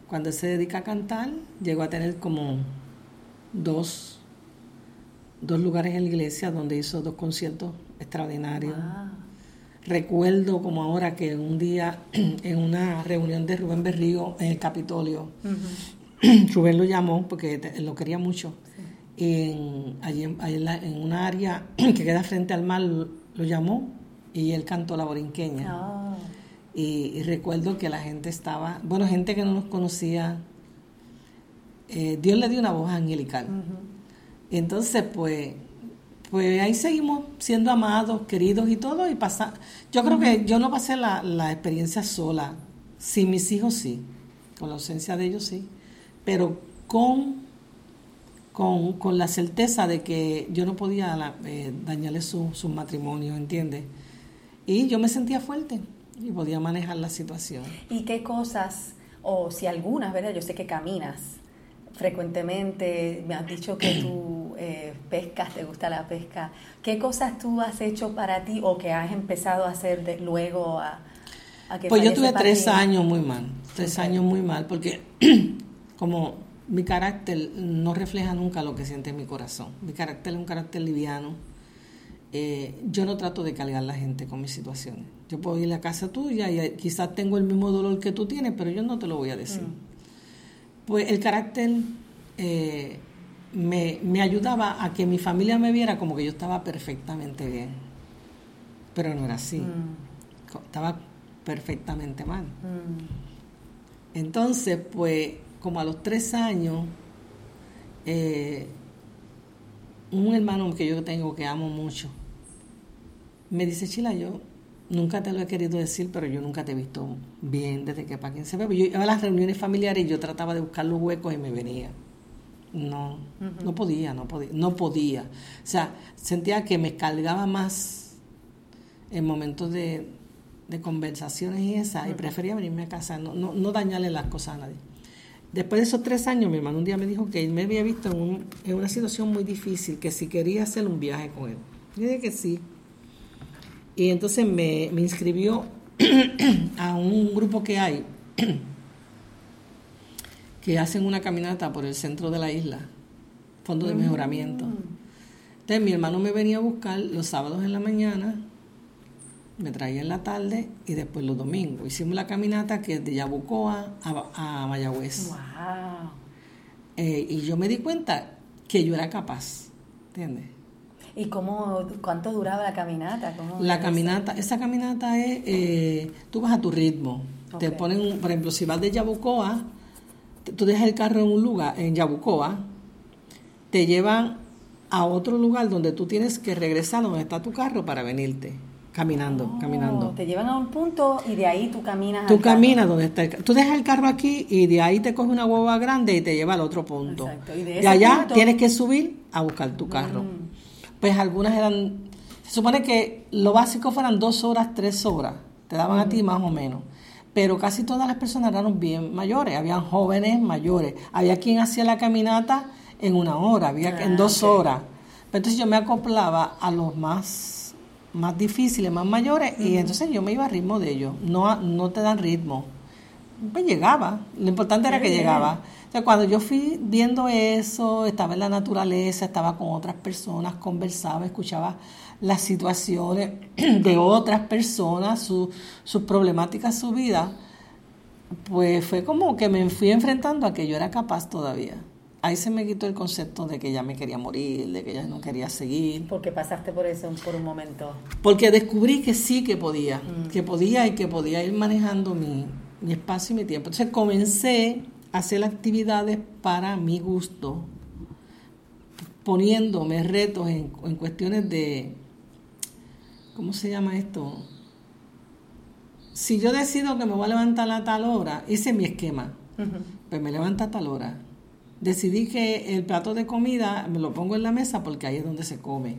cuando él se dedica a cantar, llegó a tener como dos, dos lugares en la iglesia donde hizo dos conciertos extraordinarios. Recuerdo como ahora que un día en una reunión de Rubén Berrío en el Capitolio, Rubén lo llamó porque lo quería mucho. En, allí, en, una área que queda frente al mar lo llamó y él cantó la borinqueña. Ah. Y, recuerdo que la gente estaba, bueno, gente que no nos conocía, eh, Dios le dio una voz angelical. Entonces, pues, pues ahí seguimos siendo amados, queridos y todo, y pasa, yo creo que yo no pasé la, la experiencia sola, sin mis hijos sí, con la ausencia de ellos sí pero con, con, la certeza de que yo no podía eh, dañarle su, su matrimonio, ¿entiendes? Y yo me sentía fuerte y podía manejar la situación. ¿Y qué cosas, o si algunas, ¿verdad? Yo sé que caminas frecuentemente, me has dicho que tú eh, pescas, te gusta la pesca. ¿Qué cosas tú has hecho para ti o que has empezado a hacer de, luego a, a que Pues yo tuve tres años muy mal, tres años muy mal, porque como mi carácter no refleja nunca lo que siente mi corazón. Mi carácter es un carácter liviano. Eh, yo no trato de cargar a la gente con mis situaciones. Yo puedo ir a la casa tuya y quizás tengo el mismo dolor que tú tienes, pero yo no te lo voy a decir. Mm. Pues el carácter eh, me, ayudaba a que mi familia me viera como que yo estaba perfectamente bien. Pero no era así. Mm. Estaba perfectamente mal. Mm. Entonces, pues como a los tres años, eh, un hermano que yo tengo que amo mucho, me dice, Chila, yo nunca te lo he querido decir, pero yo nunca te he visto bien desde que para quien se ve. Yo iba a las reuniones familiares y yo trataba de buscar los huecos y me venía. No, no podía, no podía, no podía. O sea, sentía que me cargaba más en momentos de, conversaciones y esa, y prefería venirme a casa, no, no, no dañarle las cosas a nadie. Después de esos tres años, mi hermano un día me dijo que él me había visto en, una situación muy difícil, que si quería hacer un viaje con él. Yo dije que sí. Y entonces me, inscribió a un grupo que hay, que hacen una caminata por el centro de la isla, fondo de mm. mejoramiento. Entonces mi hermano me venía a buscar los sábados en la mañana me traía en la tarde y después los domingos. Hicimos la caminata que es de Yabucoa a, a Mayagüez. Wow. Eh, y yo me di cuenta que yo era capaz, ¿entiendes? ¿Y cómo, cuánto duraba la caminata? la caminata, esa caminata es, eh, tú vas a tu ritmo. Te ponen, por ejemplo, si vas de Yabucoa, tú dejas el carro en un lugar, en Yabucoa, te llevan a otro lugar donde tú tienes que regresar donde está tu carro para venirte. Caminando, oh, caminando. Te llevan a un punto y de ahí tú caminas. Tú caminas donde está el Tú dejas el carro aquí y de ahí te coge una hueva grande y te lleva al otro punto. Exacto. Y de, allá tienes que subir a buscar tu carro. Mm. Pues algunas eran. Se supone que lo básico fueran dos horas, tres horas. Te daban a ti más o menos. Pero casi todas las personas eran bien mayores. Habían jóvenes mayores. Había quien hacía la caminata en una hora, había en dos ah, horas. entonces yo me acoplaba a los más más difíciles, más mayores, y entonces yo me iba a ritmo de ellos. No, no te dan ritmo. Pues llegaba, lo importante era que llegaba. O sea, cuando yo fui viendo eso, estaba en la naturaleza, estaba con otras personas, conversaba, escuchaba las situaciones de otras personas, sus problemáticas, su vida, pues fue como que me fui enfrentando a que yo era capaz todavía. Ahí se me quitó el concepto de que ya me quería morir, de que ya no quería seguir. ¿Por qué pasaste por eso por un momento? Porque descubrí que sí que podía, mm. que podía y que podía ir manejando mi, mi espacio y mi tiempo. Entonces comencé a hacer actividades para mi gusto, poniéndome retos en, en cuestiones de, ¿cómo se llama esto? Si yo decido que me voy a levantar a tal hora, hice mi esquema, pues me levanto a tal hora. Decidí que el plato de comida me lo pongo en la mesa porque ahí es donde se come.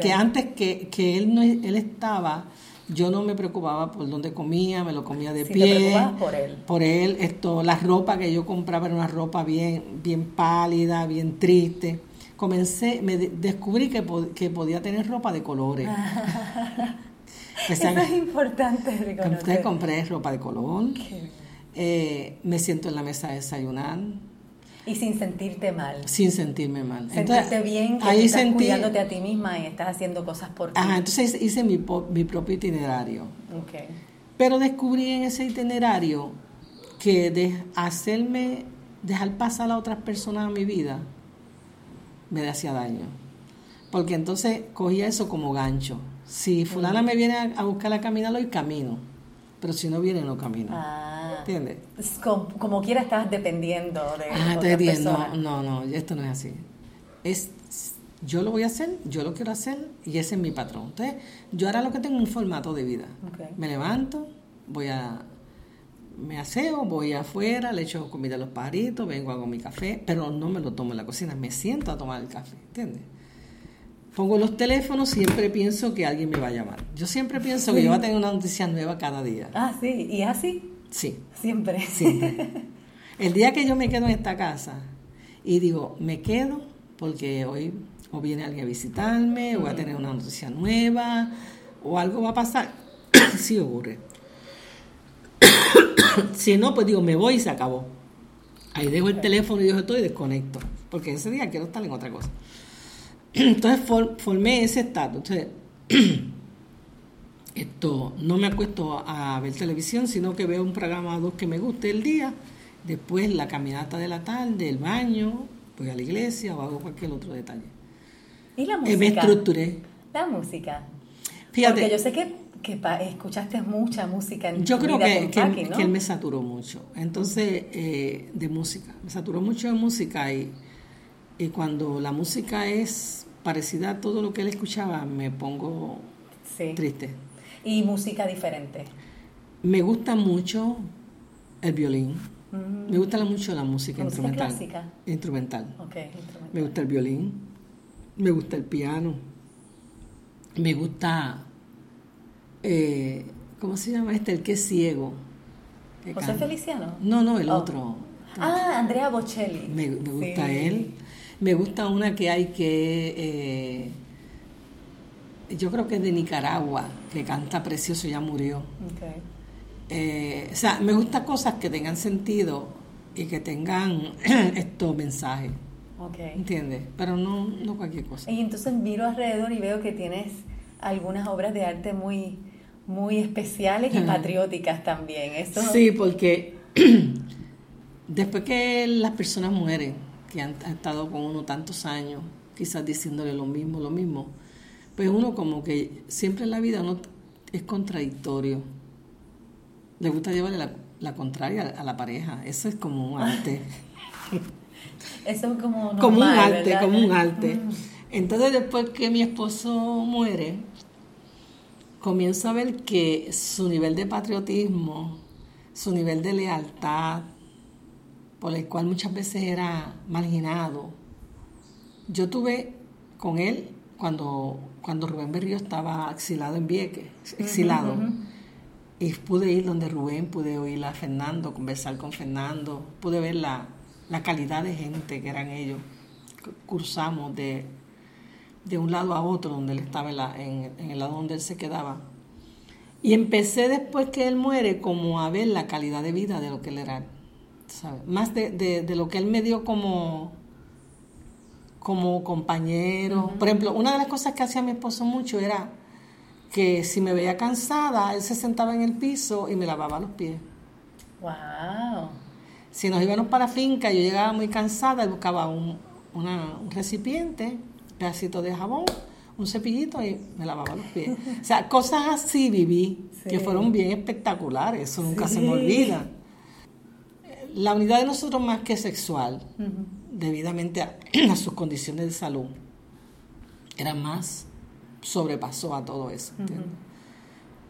Que antes que, que él, no, él estaba, yo no me preocupaba por dónde comía, me lo comía de pie. por él. Por él, esto, la ropa que yo compraba era una ropa bien, bien pálida, bien triste. Comencé, me descubrí que, que podía tener ropa de colores. Eso es importante reconocer. compré ropa de color. Eh, me siento en la mesa a desayunar. Y sin sentirte mal. Sin sentirme mal. Sentirte bien, que estás cuidándote a ti misma y estás haciendo cosas por ti. Ajá, entonces hice mi, mi propio itinerario. Okay. Pero descubrí en ese itinerario que de hacerme, dejar pasar a otras personas a mi vida, me hacía daño. Porque entonces cogía eso como gancho. Si fulana me viene a, buscar a caminar, hoy camino. Pero si no viene, no camino. Ah. ¿Entiendes? Como, quiera estás dependiendo de ah, No, no, no, esto no es así. Es, yo lo voy a hacer, yo lo quiero hacer y ese es mi patrón. Entonces, yo ahora lo que tengo es un formato de vida. Me levanto, voy a me aseo, voy afuera, le echo comida a los paritos, vengo, hago mi café, pero no me lo tomo en la cocina, me siento a tomar el café, ¿entiendes? Pongo los teléfonos, siempre pienso que alguien me va a llamar. Yo siempre pienso que yo voy a tener una noticia nueva cada día. Ah, sí, ¿y así? Sí. Siempre. Siempre. El día que yo me quedo en esta casa y digo, me quedo porque hoy o viene alguien a visitarme, o voy a tener una noticia nueva, o algo va a pasar, sí ocurre. si no, pues digo, me voy y se acabó. Ahí dejo el teléfono y yo estoy y desconecto, porque ese día quiero estar en otra cosa. Entonces formé ese estatus. Entonces, esto, no me acuesto a ver televisión, sino que veo un programa o dos que me guste el día, después la caminata de la tarde, el baño, voy a la iglesia o hago cualquier otro detalle. ¿Y la música? me estructuré. La música. Fíjate. Porque yo sé que, que escuchaste mucha música en Yo creo que, que, él me saturó mucho. Entonces, eh, de música. Me saturó mucho de música y, y cuando la música es parecida a todo lo que él escuchaba, me pongo triste y música diferente? Me gusta mucho el violín. Mm. Me gusta mucho la música, instrumental. Clásica? Instrumental. Me gusta el violín. Me gusta el piano. Me gusta. Eh, ¿Cómo se llama este? El que es ciego. ¿José Feliciano? No, no, el oh. otro. Ah, Andrea Bocelli. Me, gusta él. Me gusta una que hay que. Eh, yo creo que es de Nicaragua, que canta precioso, ya murió. Eh, o sea, me gustan cosas que tengan sentido y que tengan estos mensajes. Okay. ¿Entiendes? Pero no, no cualquier cosa. Y entonces miro alrededor y veo que tienes algunas obras de arte muy, muy especiales y patrióticas también. ¿Eso? Sí, porque después que las personas mueren, que han, han estado con uno tantos años, quizás diciéndole lo mismo, lo mismo, pues uno como que siempre en la vida uno es contradictorio. Le gusta llevarle la, contraria a la pareja. Eso es como un arte. Eso es como, como un arte, como un arte. Mm. Entonces después que mi esposo muere, comienzo a ver que su nivel de patriotismo, su nivel de lealtad, por el cual muchas veces era marginado, yo tuve con él cuando, cuando Rubén Berrío estaba exilado en Vieques, exilado. Y pude ir donde Rubén, pude oír a Fernando, conversar con Fernando, pude ver la, calidad de gente que eran ellos. Cursamos de, de un lado a otro, donde él estaba en, en, el lado donde él se quedaba. Y empecé después que él muere como a ver la calidad de vida de lo que él era, Más de, de lo que él me dio como, como compañero. Por ejemplo, una de las cosas que hacía mi esposo mucho era que si me veía cansada, él se sentaba en el piso y me lavaba los pies. ¡Wow! Si nos íbamos para la finca, yo llegaba muy cansada y buscaba un, un recipiente, pedacito de jabón, un cepillito y me lavaba los pies. O sea, cosas así viví, que fueron bien espectaculares, eso nunca se me olvida. La unidad de nosotros más que sexual, debidamente a, sus condiciones de salud, era más, sobrepasó a todo eso.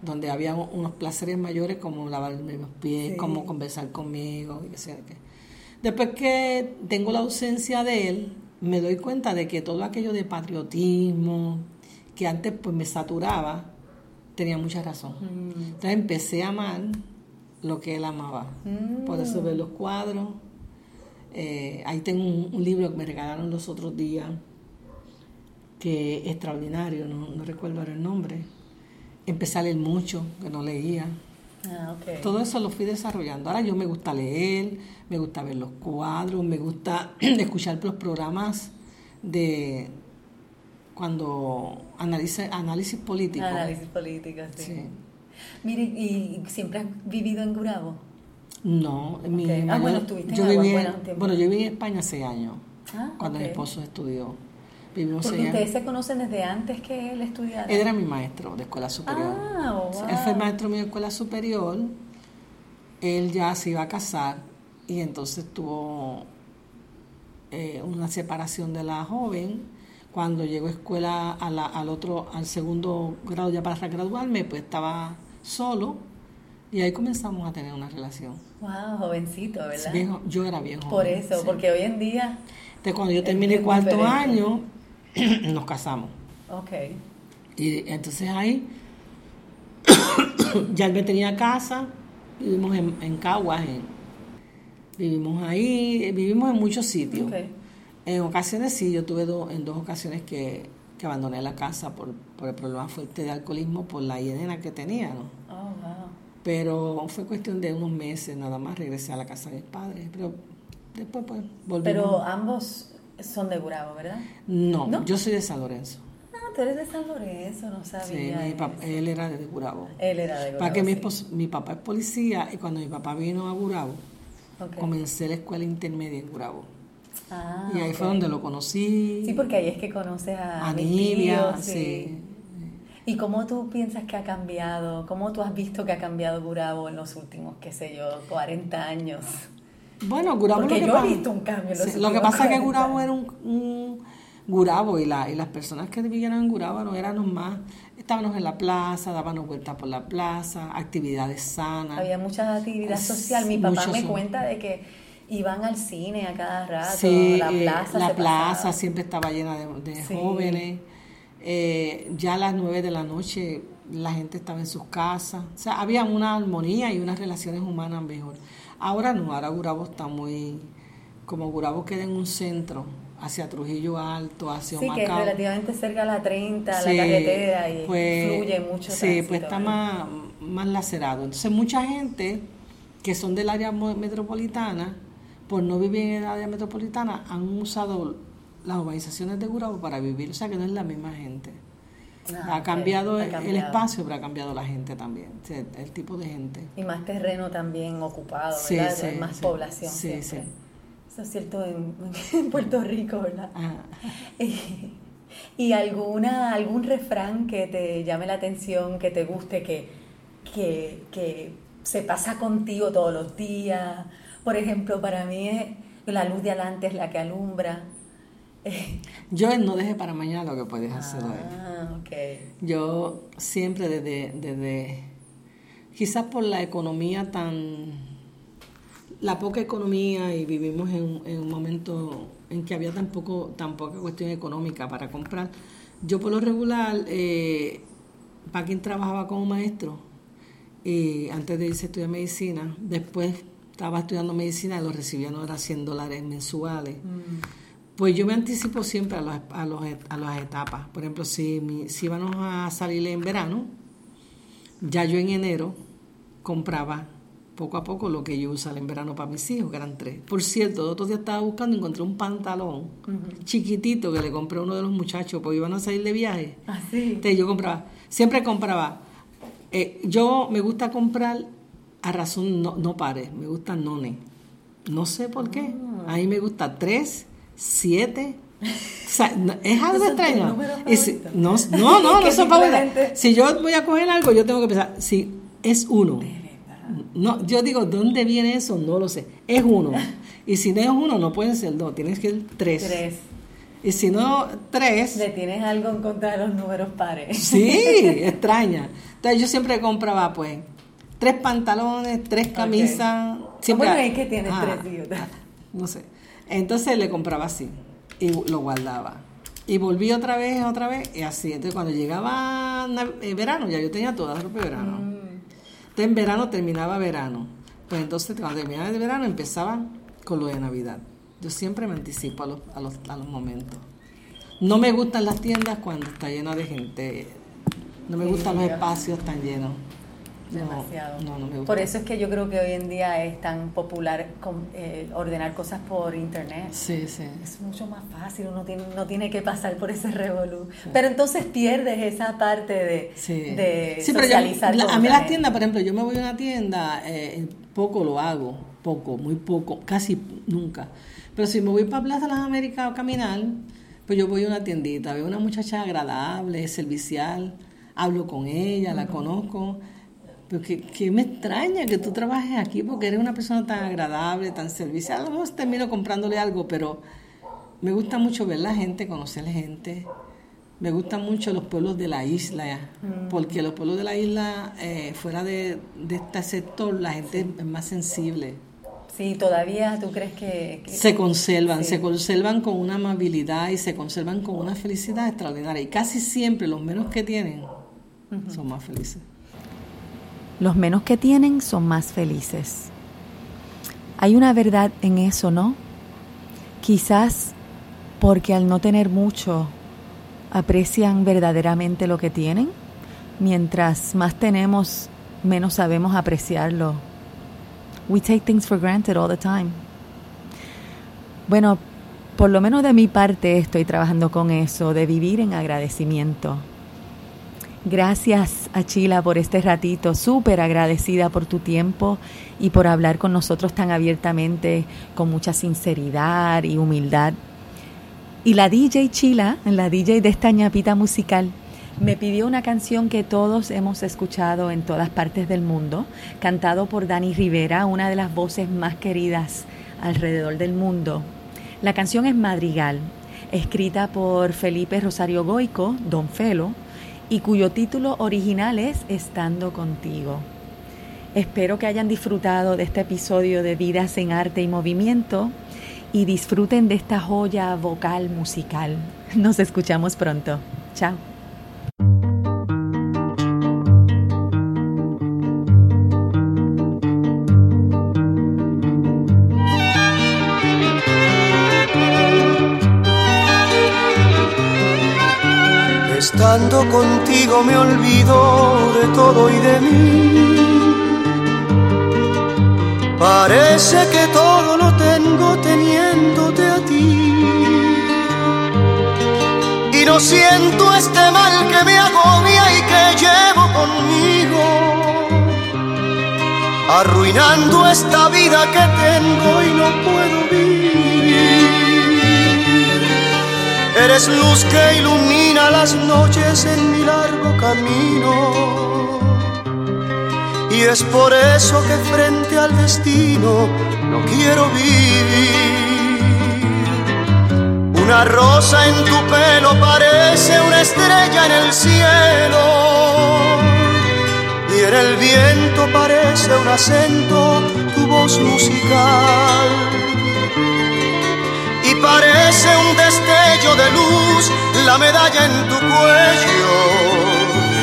Donde había unos placeres mayores como lavarme los pies, como conversar conmigo, y Después que tengo la ausencia de él, me doy cuenta de que todo aquello de patriotismo, que antes pues me saturaba, tenía mucha razón. Mm. Entonces empecé a amar lo que él amaba. Por eso ver los cuadros. Eh, ahí tengo un, libro que me regalaron los otros días, que es extraordinario, no, no recuerdo ahora el nombre. Empecé a leer mucho, que no leía. Ah, Todo eso lo fui desarrollando. Ahora yo me gusta leer, me gusta ver los cuadros, me gusta escuchar los programas de cuando analice, análisis político. Análisis político, sí. Mire, ¿y siempre has vivido en Gurabo? No, mi ah, bueno, estuviste yo viví, bueno, yo viví en España hace años, ah, cuando mi esposo estudió. Vivimos Porque ustedes se conocen desde antes que él estudiara. Él era mi maestro de escuela superior. Ah, wow. Él fue maestro mío de escuela superior. Él ya se iba a casar y entonces tuvo eh, una separación de la joven. Cuando llegó a escuela al otro, al segundo grado ya para graduarme, pues estaba solo y ahí comenzamos a tener una relación. Wow, jovencito, ¿verdad? yo era bien joven. Por eso, porque hoy en día. Entonces, cuando yo terminé el cuarto año, nos casamos. Ok. Y entonces ahí, ya él me tenía casa, vivimos en, en Caguas, vivimos ahí, vivimos en muchos sitios. En ocasiones sí, yo tuve en dos ocasiones que, que, abandoné la casa por, por el problema fuerte de alcoholismo, por la hiedena que tenía, ¿no? Oh, wow. Pero fue cuestión de unos meses nada más, regresé a la casa de mis padres. Pero después pues volvimos. Pero ambos son de Gurabo, ¿verdad? No, yo soy de San Lorenzo. Ah, tú eres de San Lorenzo, no sabía. Sí, él era de Gurabo. Él era de Gurabo. Para que mi, mi papá es policía y cuando mi papá vino a Gurabo, comencé la escuela intermedia en Gurabo. Ah, y ahí fue donde lo conocí. Sí, porque ahí es que conoces a, a sí. ¿Y cómo tú piensas que ha cambiado? ¿Cómo tú has visto que ha cambiado Gurabo en los últimos, qué sé yo, 40 años? Bueno, Gurabo Porque yo he visto un cambio. lo que pasa es que Gurabo era un, Gurabo y, la, y las personas que vivían en Gurabo no eran más, estábamos en la plaza, dábamos vueltas por la plaza, actividades sanas. Había mucha actividad social. Mi papá me cuenta de que iban al cine a cada rato, sí, la eh, plaza. la plaza siempre estaba llena de, jóvenes. Eh, ya a las nueve de la noche la gente estaba en sus casas. O sea, había una armonía y unas relaciones humanas mejor. Ahora no, ahora Gurabo está muy, como Gurabo queda en un centro, hacia Trujillo Alto, hacia Sí, que es relativamente cerca a la 30, la carretera, y pues, fluye mucho Sí, pues está más, más lacerado. Entonces mucha gente que son del área metropolitana, por no vivir en el área metropolitana, han usado las urbanizaciones de Gurabo para vivir, o sea que no es la misma gente. Ah, ha, cambiado el espacio, pero ha cambiado la gente también, el tipo de gente. Y más terreno también ocupado, ¿verdad? Sí, más población. Sí, sí. Eso es cierto en, Puerto Rico, ¿verdad? Ah. y alguna, algún refrán que te llame la atención, que te guste, que, que, que se pasa contigo todos los días. Por ejemplo, para mí es la luz de adelante es la que alumbra. Yo no deje para mañana lo que puedes hacer hoy. Ah, Yo siempre desde, desde, quizás por la economía tan, la poca economía y vivimos en, un momento en que había tan, poco, tan poca cuestión económica para comprar. Yo por lo regular, eh, para quien trabajaba como maestro, y antes de irse a estudiar medicina, después estaba estudiando medicina y lo recibía no era 100 dólares mensuales. Mm. Pues yo me anticipo siempre a, los, a, los, a las etapas. Por ejemplo, si, mi, si íbamos a salir en verano, ya yo en enero compraba poco a poco lo que yo usaba en verano para mis hijos, que eran tres. Por cierto, otro día estaba buscando y encontré un pantalón chiquitito que le compré a uno de los muchachos, porque iban a salir de viaje. Ah, sí. Entonces yo compraba, siempre compraba. Eh, yo me gusta comprar a razón no, no pares, me gusta nones No sé por qué. A mí me gusta 3, 7. es algo extraño. no, no, no, no son favoritos. Si yo voy a coger algo, yo tengo que pensar, si es uno. No, yo digo, ¿dónde viene eso? No lo sé. Es uno. Y si no es uno, no pueden ser dos, tienes que ser tres. Tres. Y si no, tres. ¿Le tienes algo en contra de los números pares? Sí, extraña. Entonces yo siempre compraba, pues, tres pantalones, tres camisas. Siempre, ¿Cómo es que tienes ah, tres? Ah, no sé. Entonces le compraba así y lo guardaba. Y volví otra vez, otra vez, y así. Entonces cuando llegaba eh, verano, ya yo tenía toda la ropa de verano. Mm. Entonces en verano terminaba verano. Pues entonces cuando terminaba de verano empezaba con lo de Navidad. Yo siempre me anticipo a los, a los, a los momentos. No me gustan las tiendas cuando está llena de gente. No me gustan los espacios tan llenos. Demasiado. No, no, me gusta. Por eso es que yo creo que hoy en día es tan popular eh, ordenar cosas por internet. Sí, sí. Es mucho más fácil, uno tiene, no tiene que pasar por ese revolú. Pero entonces pierdes esa parte de, de socializar. a mí las tiendas, por ejemplo, yo me voy a una tienda, eh, poco lo hago, poco, muy poco, casi nunca. Pero si me voy para Plaza de las Américas a caminar, pues yo voy a una tiendita, veo una muchacha agradable, servicial, hablo con ella, la conozco. Pero que, me extraña que tú trabajes aquí porque eres una persona tan agradable, tan servicial. A lo mejor termino comprándole algo, pero me gusta mucho ver la gente, conocer la gente. Me gustan mucho los pueblos de la isla, mm. porque los pueblos de la isla, eh, fuera de, de este sector, la gente es más sensible Sí, todavía tú crees que... se conservan, se conservan con una amabilidad y se conservan con una felicidad extraordinaria. Y casi siempre los menos que tienen son más felices. Los menos que tienen son más felices. Hay una verdad en eso, ¿no? Quizás porque al no tener mucho aprecian verdaderamente lo que tienen, mientras más tenemos, menos sabemos apreciarlo We take things for granted all the time. Bueno, por lo menos de mi parte estoy trabajando con eso, de vivir en agradecimiento. Gracias a Chila por este ratito, súper agradecida por tu tiempo y por hablar con nosotros tan abiertamente, con mucha sinceridad y humildad. Y la DJ Chila, la DJ de esta ñapita musical, me pidió una canción que todos hemos escuchado en todas partes del mundo, cantado por Dani Rivera, una de las voces más queridas alrededor del mundo. La canción es Madrigal, escrita por Felipe Rosario Goico, Don Felo, y cuyo título original es Estando contigo. Espero que hayan disfrutado de este episodio de Vidas en Arte y Movimiento y disfruten de esta joya vocal musical. Nos escuchamos pronto. Chao. Contigo me olvido de todo y de mí. Parece que todo lo tengo teniéndote a ti. Y no siento este mal que me agobia y que llevo conmigo. Arruinando esta vida que tengo y no puedo vivir. Eres luz que ilumina las noches en mi largo camino. Y es por eso que frente al destino no quiero vivir. Una rosa en tu pelo parece una estrella en el cielo. Y en el viento parece un acento tu voz musical parece un destello de luz la medalla en tu cuello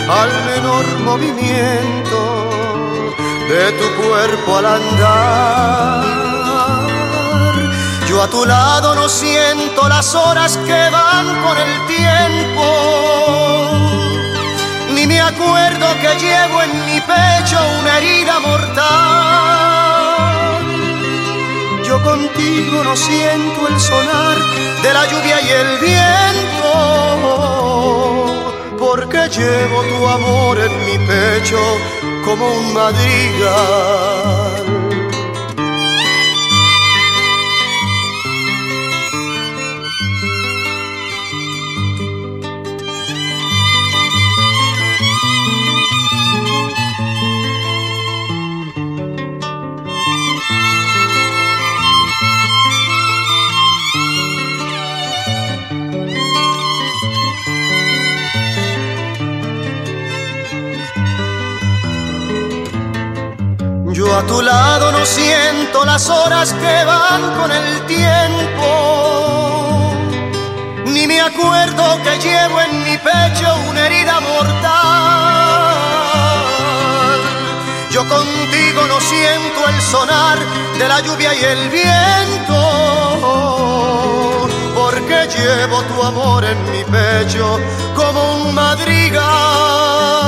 al menor movimiento de tu cuerpo al andar. Yo a tu lado no siento las horas que van con el tiempo, ni me acuerdo que llevo en mi pecho una herida mortal yo contigo no siento el sonar de la lluvia y el viento, porque llevo tu amor en mi pecho como un madrigal. A tu lado no siento las horas que van con el tiempo. Ni me acuerdo que llevo en mi pecho una herida mortal. Yo contigo no siento el sonar de la lluvia y el viento. Porque llevo tu amor en mi pecho como un madrigal.